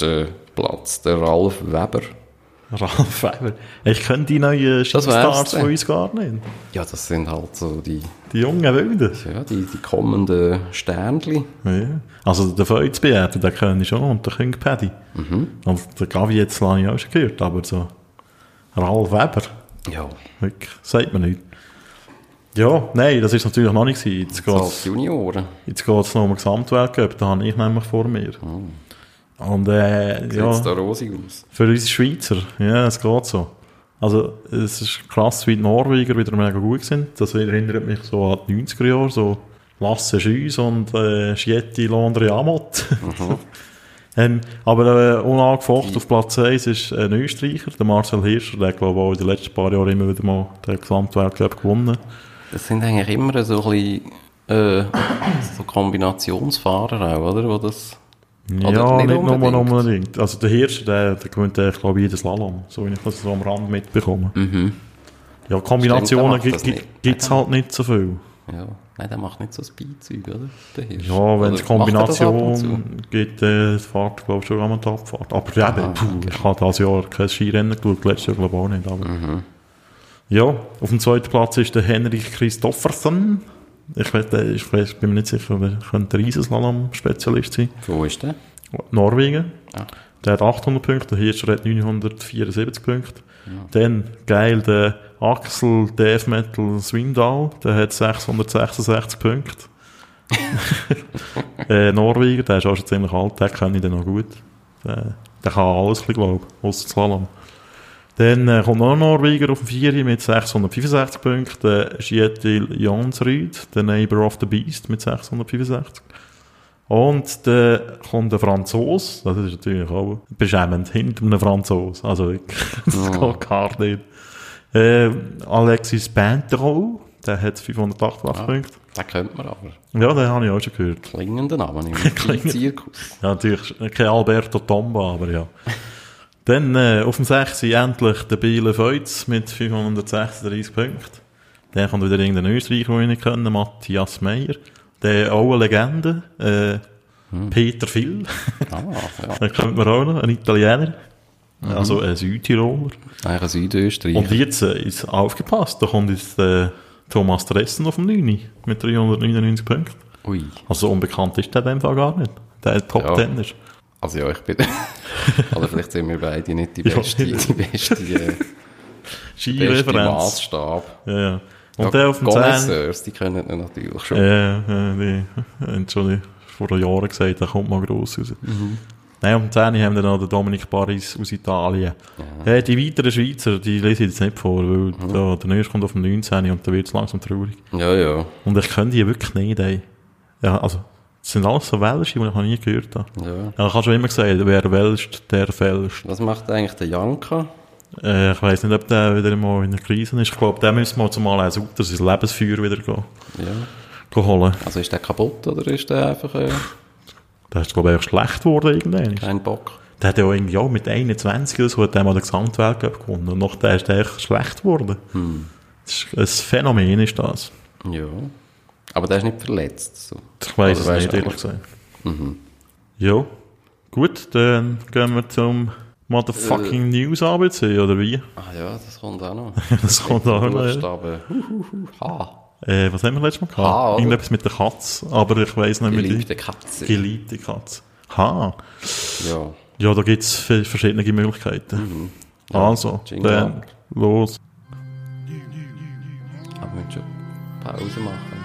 Platz, der Ralf Weber. Ralf Weber. Ich kenne die neuen Stars von uns gar nicht. Ja, das sind halt so die, Die jungen Wilden. ja, die, die kommenden Sternchen. Ja. Also der Feuzbeerte, den kenne ich schon und der King Paddy. Mhm. Und der Gavi jetzt habe ich auch schon gehört, aber so Ralf Weber, Ja, wirklich, sagt man nicht. Ja, nein, das ist natürlich noch nicht gewesen. Jetzt so als geht's, Junioren. jetzt geht's noch um Gesamtweltcup, da habe ich nämlich vor mir. Und äh, Sieht ja, da rosig aus? für uns Schweizer, ja, es geht so. Also, es ist krass, wie die Norweger wieder mega gut sind. Das erinnert mich so an die 90er Jahre, so Lasse Schüss und äh, Schietti Londre Amott. ähm, aber äh, unangefochten auf Platz 1 ist ein Österreicher, der Marcel Hirscher, der glaube ich auch in den letzten paar Jahren immer wieder mal den Gesamtweltcup gewonnen. Das sind eigentlich immer so ein bisschen, äh, so Kombinationsfahrer auch, oder? Wo das, Ja, Oder nicht, nicht nur unbedingt. unbedingt. Also der Hirscher, der, der gewinnt, äh, glaube ich, jeden Slalom, so wie ich das so am Rand mitbekomme. Ja, Kombinationen gibt es halt nicht so viel. ja. Nein, der macht nicht so Speedzeug, oder? Der Hirsch. Ja, wenn es Kombination gibt, äh, fährt, glaube ich, schon einmal die Abfahrt. Aber ja, Ah, puh, ich habe dieses Jahr kein Skirennen geschaut, letztes Jahr glaube ich auch nicht. Aber. Ja, auf dem zweiten Platz ist der Henrik Christoffersen. Ich, weiß, der- ich weiß, bin mir nicht sicher, der könnte ein Riesenslalom-Spezialist sein. Wo ist der? Norwegen. Ah. Der hat 800 Punkte, der Hirscher hat 974 Punkte. Dann, geil, der Axel Death Metal Swindal, der hat 666 Punkte. äh, Norweger, der ist auch schon ziemlich alt, den kenne ich dann noch gut. Der, der kann alles, glaube ich, ausser Slalom. Dann kommt noch ein Norweger auf dem Vieri mit 665 Punkten, Schietil Jansrud, der Neighbor of the Beast mit 665. Und dann kommt der Franzos, das ist natürlich auch beschämend, hinter einem Franzos. Also, das geht gar nicht. Äh, Alexis Pintero, der hat 588 Punkte. Den kennt man aber. Ja, den habe ich auch schon gehört. Klingenden Namen im. Zirkus. Ja, natürlich kein Alberto Tomba, aber ja. Dann äh, auf dem 6. endlich der Biele Feutz mit 536 Punkten. Dann kommt wieder irgendein Österreicher, den ich nicht kenne, Matthias Meyer. Der auch eine Legende, äh, Peter Phil. Ah, ja. Den kennt man auch noch, ein Italiener. Also ein Südtiroler. Eigentlich ein Südösterreich. Und jetzt äh, ist aufgepasst, da kommt jetzt äh, Thomas Dressen auf dem 9. mit 399 Punkten. Ui. Also unbekannt ist der in dem Fall gar nicht. Der Top Ja. 10 ist. Also ja, ich bin... Oder vielleicht sind wir beide nicht die Ja. beste, die beste, äh, beste. Maßstab. Ja, ja. Und Ja, der auf dem 10. Connoisseurs, die können ihn natürlich schon. Ja, ja, die haben schon vor Jahren gesagt, der kommt mal gross raus. Mhm. Nein, auf dem 10. haben wir noch den Dominik Paris aus Italien. Äh, die weiteren Schweizer, die lese ich jetzt nicht vor, weil Mhm. da, der nächste kommt auf dem 19. und da wird es langsam traurig. Ja, ja. Und ich kenne die wirklich nicht, ey. Ja, also, das sind alles so Welsche, die ich noch nie gehört habe. ja. Ich habe schon immer gesagt, wer welscht, der fälscht. Was macht eigentlich der Janka? Äh, ich weiss nicht, ob der wieder mal in der Krise ist. Ich glaube, der müssen wir zumal ein Auto, sein Lebensfeuer wieder gehen, Ja. gehen holen. Also ist der kaputt oder ist der einfach äh, Der ist, glaube ich, echt schlecht geworden irgendwann. kein Bock? Der hat ja auch irgendwie auch mit 21 oder so hat der mal den Gesamtweltcup gewonnen. Und nachher ist der echt schlecht geworden. Das ist ein Phänomen ist das. Ja. Aber der ist nicht verletzt. So. Ich weiss Oder es nicht, ehrlich gesagt. Ja. Gut, dann gehen wir zum Motherfucking News ABC, oder wie? Ah ja, das kommt auch noch. Das kommt auch noch. ja. Äh, was haben wir letztes Mal gehabt? Ha? Irgendetwas mit der Katze, aber ich weiss nicht mit Geliebte der Katze. geliebte Katze. Ha. Ja. Ja, da gibt es verschiedene Möglichkeiten. Also, Jingle dann los. Aber wir müssen schon Pause machen.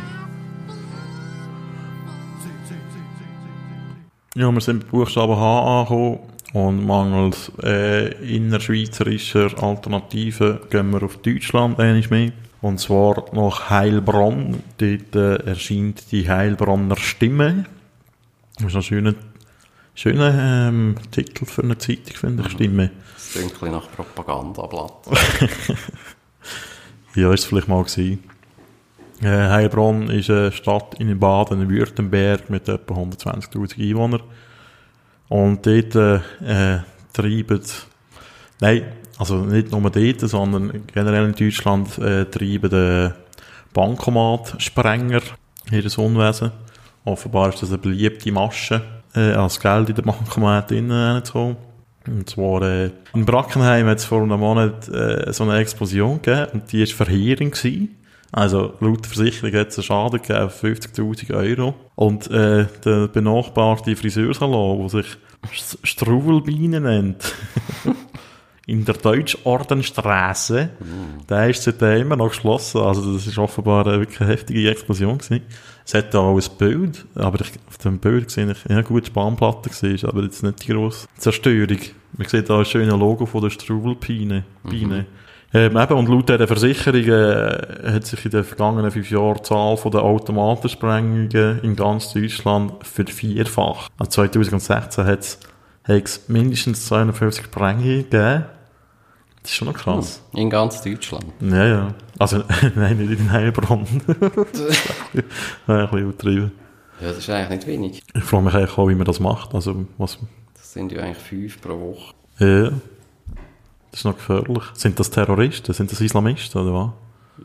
Ja, wir sind bei Buchstaben H angekommen und mangels äh, innerschweizerischer Alternativen gehen wir auf Deutschland einmal mehr. Und zwar nach Heilbronn. Dort äh, erscheint die Heilbronner Stimme. Das ist ein schöner, schöner ähm, Titel für eine Zeitung, finde ich, Stimme. Das klingt nach Propagandablatt. Ja, ist es vielleicht mal gewesen. Äh, Heilbronn ist eine Stadt in Baden-Württemberg mit etwa 120.000 Einwohnern. Und dort äh, äh, treiben, nein, also nicht nur dort, sondern generell in Deutschland äh, treiben den Bankomat-Sprenger das Unwesen. Offenbar ist das eine beliebte Masche, äh, als Geld in den Bankomat innen zu holen. Und zwar, äh, in Brackenheim hat es vor einem Monat äh, so eine Explosion gegeben und die war verheerend gewesen. Also, laut Versicherung hat es einen Schaden gegeben von 50.000 Euro. Und äh, der benachbarte Friseursalon, der sich Struwelbeine nennt, in der Deutschordenstraße, mm. der ist seitdem immer noch geschlossen. Also, das ist offenbar eine wirklich heftige Explosion gewesen. Es hat auch ein Bild, aber ich, auf dem Bild sehe ich, ja gut, Bahnplatte gesehen, aber jetzt nicht die grosse Zerstörung. Man sieht da ein schönes Logo von der Struwelbiene. Mhm. Ähm, eben, und laut dieser Versicherung äh, hat sich in den vergangenen fünf Jahren die Zahl der Automatensprengungen in ganz Deutschland vervierfacht. Also 2016 hat es mindestens 250 Sprengungen gegeben. Das ist schon noch krass. Hm, in ganz Deutschland? Ja, ja. Also, nein, nicht in Heilbronn. ein bisschen übertrieben. Ja, das ist eigentlich nicht wenig. Ich frage mich eigentlich auch, wie man das macht. Also, was... Das sind ja eigentlich fünf pro Woche. Ja. Das ist noch gefährlich. Sind das Terroristen? Sind das Islamisten oder was?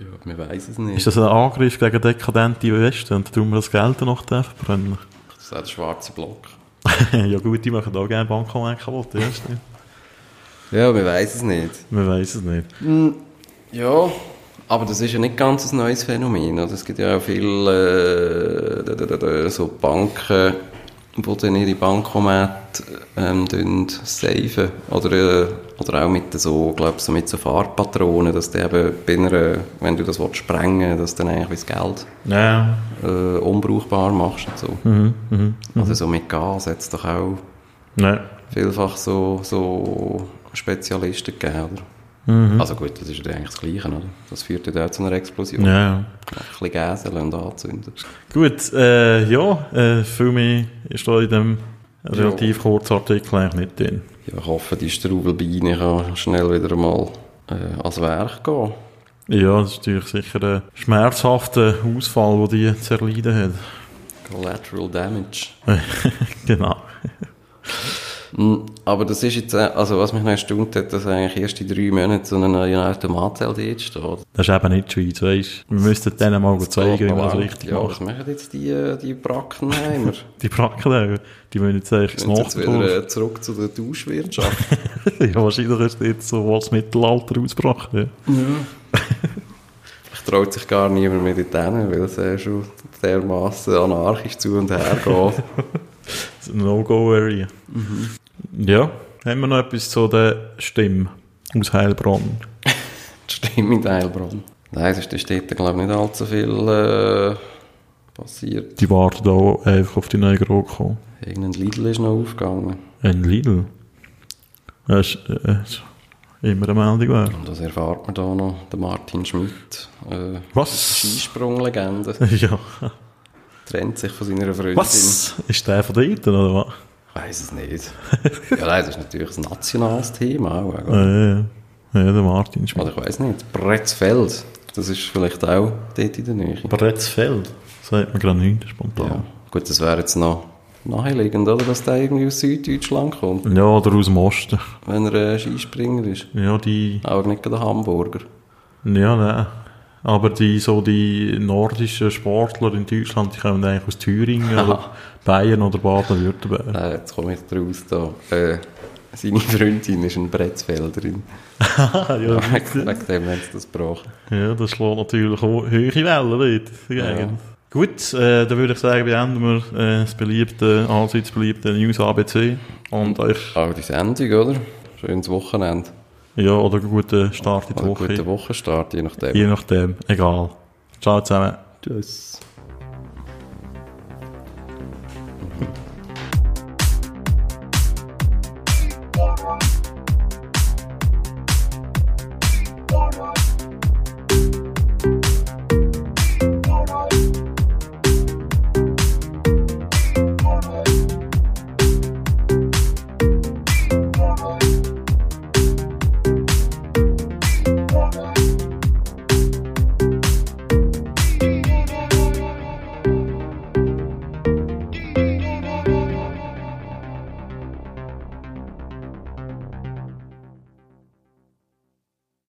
Ja, man weiß es nicht. Ist das ein Angriff gegen dekadente Westen und tun wir das Geld noch verbrennen? Das ist der schwarze Block. ja gut, die machen auch gerne Bankkonten kaputt, ja, stimmt. Ja, man weiß es nicht. Man weiß es nicht. Hm, ja, aber das ist ja nicht ganz ein neues Phänomen. Oder? Es gibt ja auch viele äh, so Banken, die dann ihre Bankomat ähm, safen. Oder, äh, oder auch mit so, glaub, so mit so Fahrpatronen, dass du eben bei einer, wenn du das willst, sprengen dass du dann eigentlich das Geld ja. äh, unbrauchbar machst und so. Mhm, mh, Also so mit Gas hat es doch auch ja. vielfach so, so Spezialisten gegeben, oder? Mhm. Also gut, das ist ja eigentlich das Gleiche, oder? Das führt ja auch zu einer Explosion. Ja. Ein bisschen Gäse und anzünden. Gut, äh, ja, äh, viel mehr ist da in dem relativ ja. kurzen Artikel eigentlich nicht drin. Ja, ich hoffe, die Strauvelbeine kann schnell wieder mal äh, ans Werk gehen. Ja, das ist natürlich sicher ein schmerzhafter Ausfall, den die zu erleiden hat. Collateral Damage. genau. Hm, aber das ist jetzt, äh, also was mich noch erstaunt hat, dass eigentlich erst in drei Monaten so ein neuer Automat-LD steht. Das ist eben nicht Schweiz, weißt Wir müssten denen mal das zeigen, wie man das richtig ja, macht. was machen jetzt die, äh, die Brackenheimer? die Brackenheimer? Die wollen jetzt eigentlich das jetzt wieder äh, zurück zu der Tauschwirtschaft. ja, wahrscheinlich ist jetzt so was Mittelalter ausgebrochen. Ja. ja. Vielleicht traut sich gar niemand mehr dort hin, weil es äh, schon dermaßen anarchisch zu und her geht. No-Go-Area. Mhm. Ja, haben wir noch etwas zu der Stimme aus Heilbronn? die Stimme in Heilbronn? Nein, sonst steht da glaube ich nicht allzu viel äh, passiert. Die warten auch einfach auf die neue GroKo. Irgendein Lidl ist noch aufgegangen. Ein Lidl? Das ist, äh, ist immer eine Meldung wert. Und das erfahrt man da noch, der Martin Schmidt. Äh, Was? Skisprunglegende. ja. Trennt sich von seiner Freundin. Was? Ist der von dort, oder was? Ich weiß es nicht. ja, nein, das ist natürlich ein nationales Thema auch. Ja, ja, ja. ja, der Martin Schmidt. Oder ich weiß nicht. Bretzfeld. Das ist vielleicht auch dort in der Nähe. Bretzfeld? Sagt man gerade nicht, spontan. Ja. Gut, das wäre jetzt noch naheliegend, oder? Dass der irgendwie aus Süddeutschland kommt. Ja, oder aus dem Osten. Wenn er ein Skispringer ist. Ja, die... Auch nicht der Hamburger. Ja, nein. Aber die, so die nordischen Sportler in Deutschland, die kommen eigentlich aus Thüringen oder Bayern oder Baden-Württemberg. Äh, jetzt komme ich draus da. Äh, seine Freundin ist ein Bretzfelderin. ja, ja, wegen, wegen dem haben sie das gebracht. Ja, das schlägt natürlich hohe Wellen dort. Ja. Gut, äh, dann würde ich sagen, beenden wir äh, das beliebte, allseits beliebte News ABC. Und euch... Auch die Sendung, oder? Schönes Wochenende. Ja, oder einen guten Start in die Woche. Einen guten Wochenstart, je nachdem. Je nachdem, egal. Ciao zusammen. Tschüss.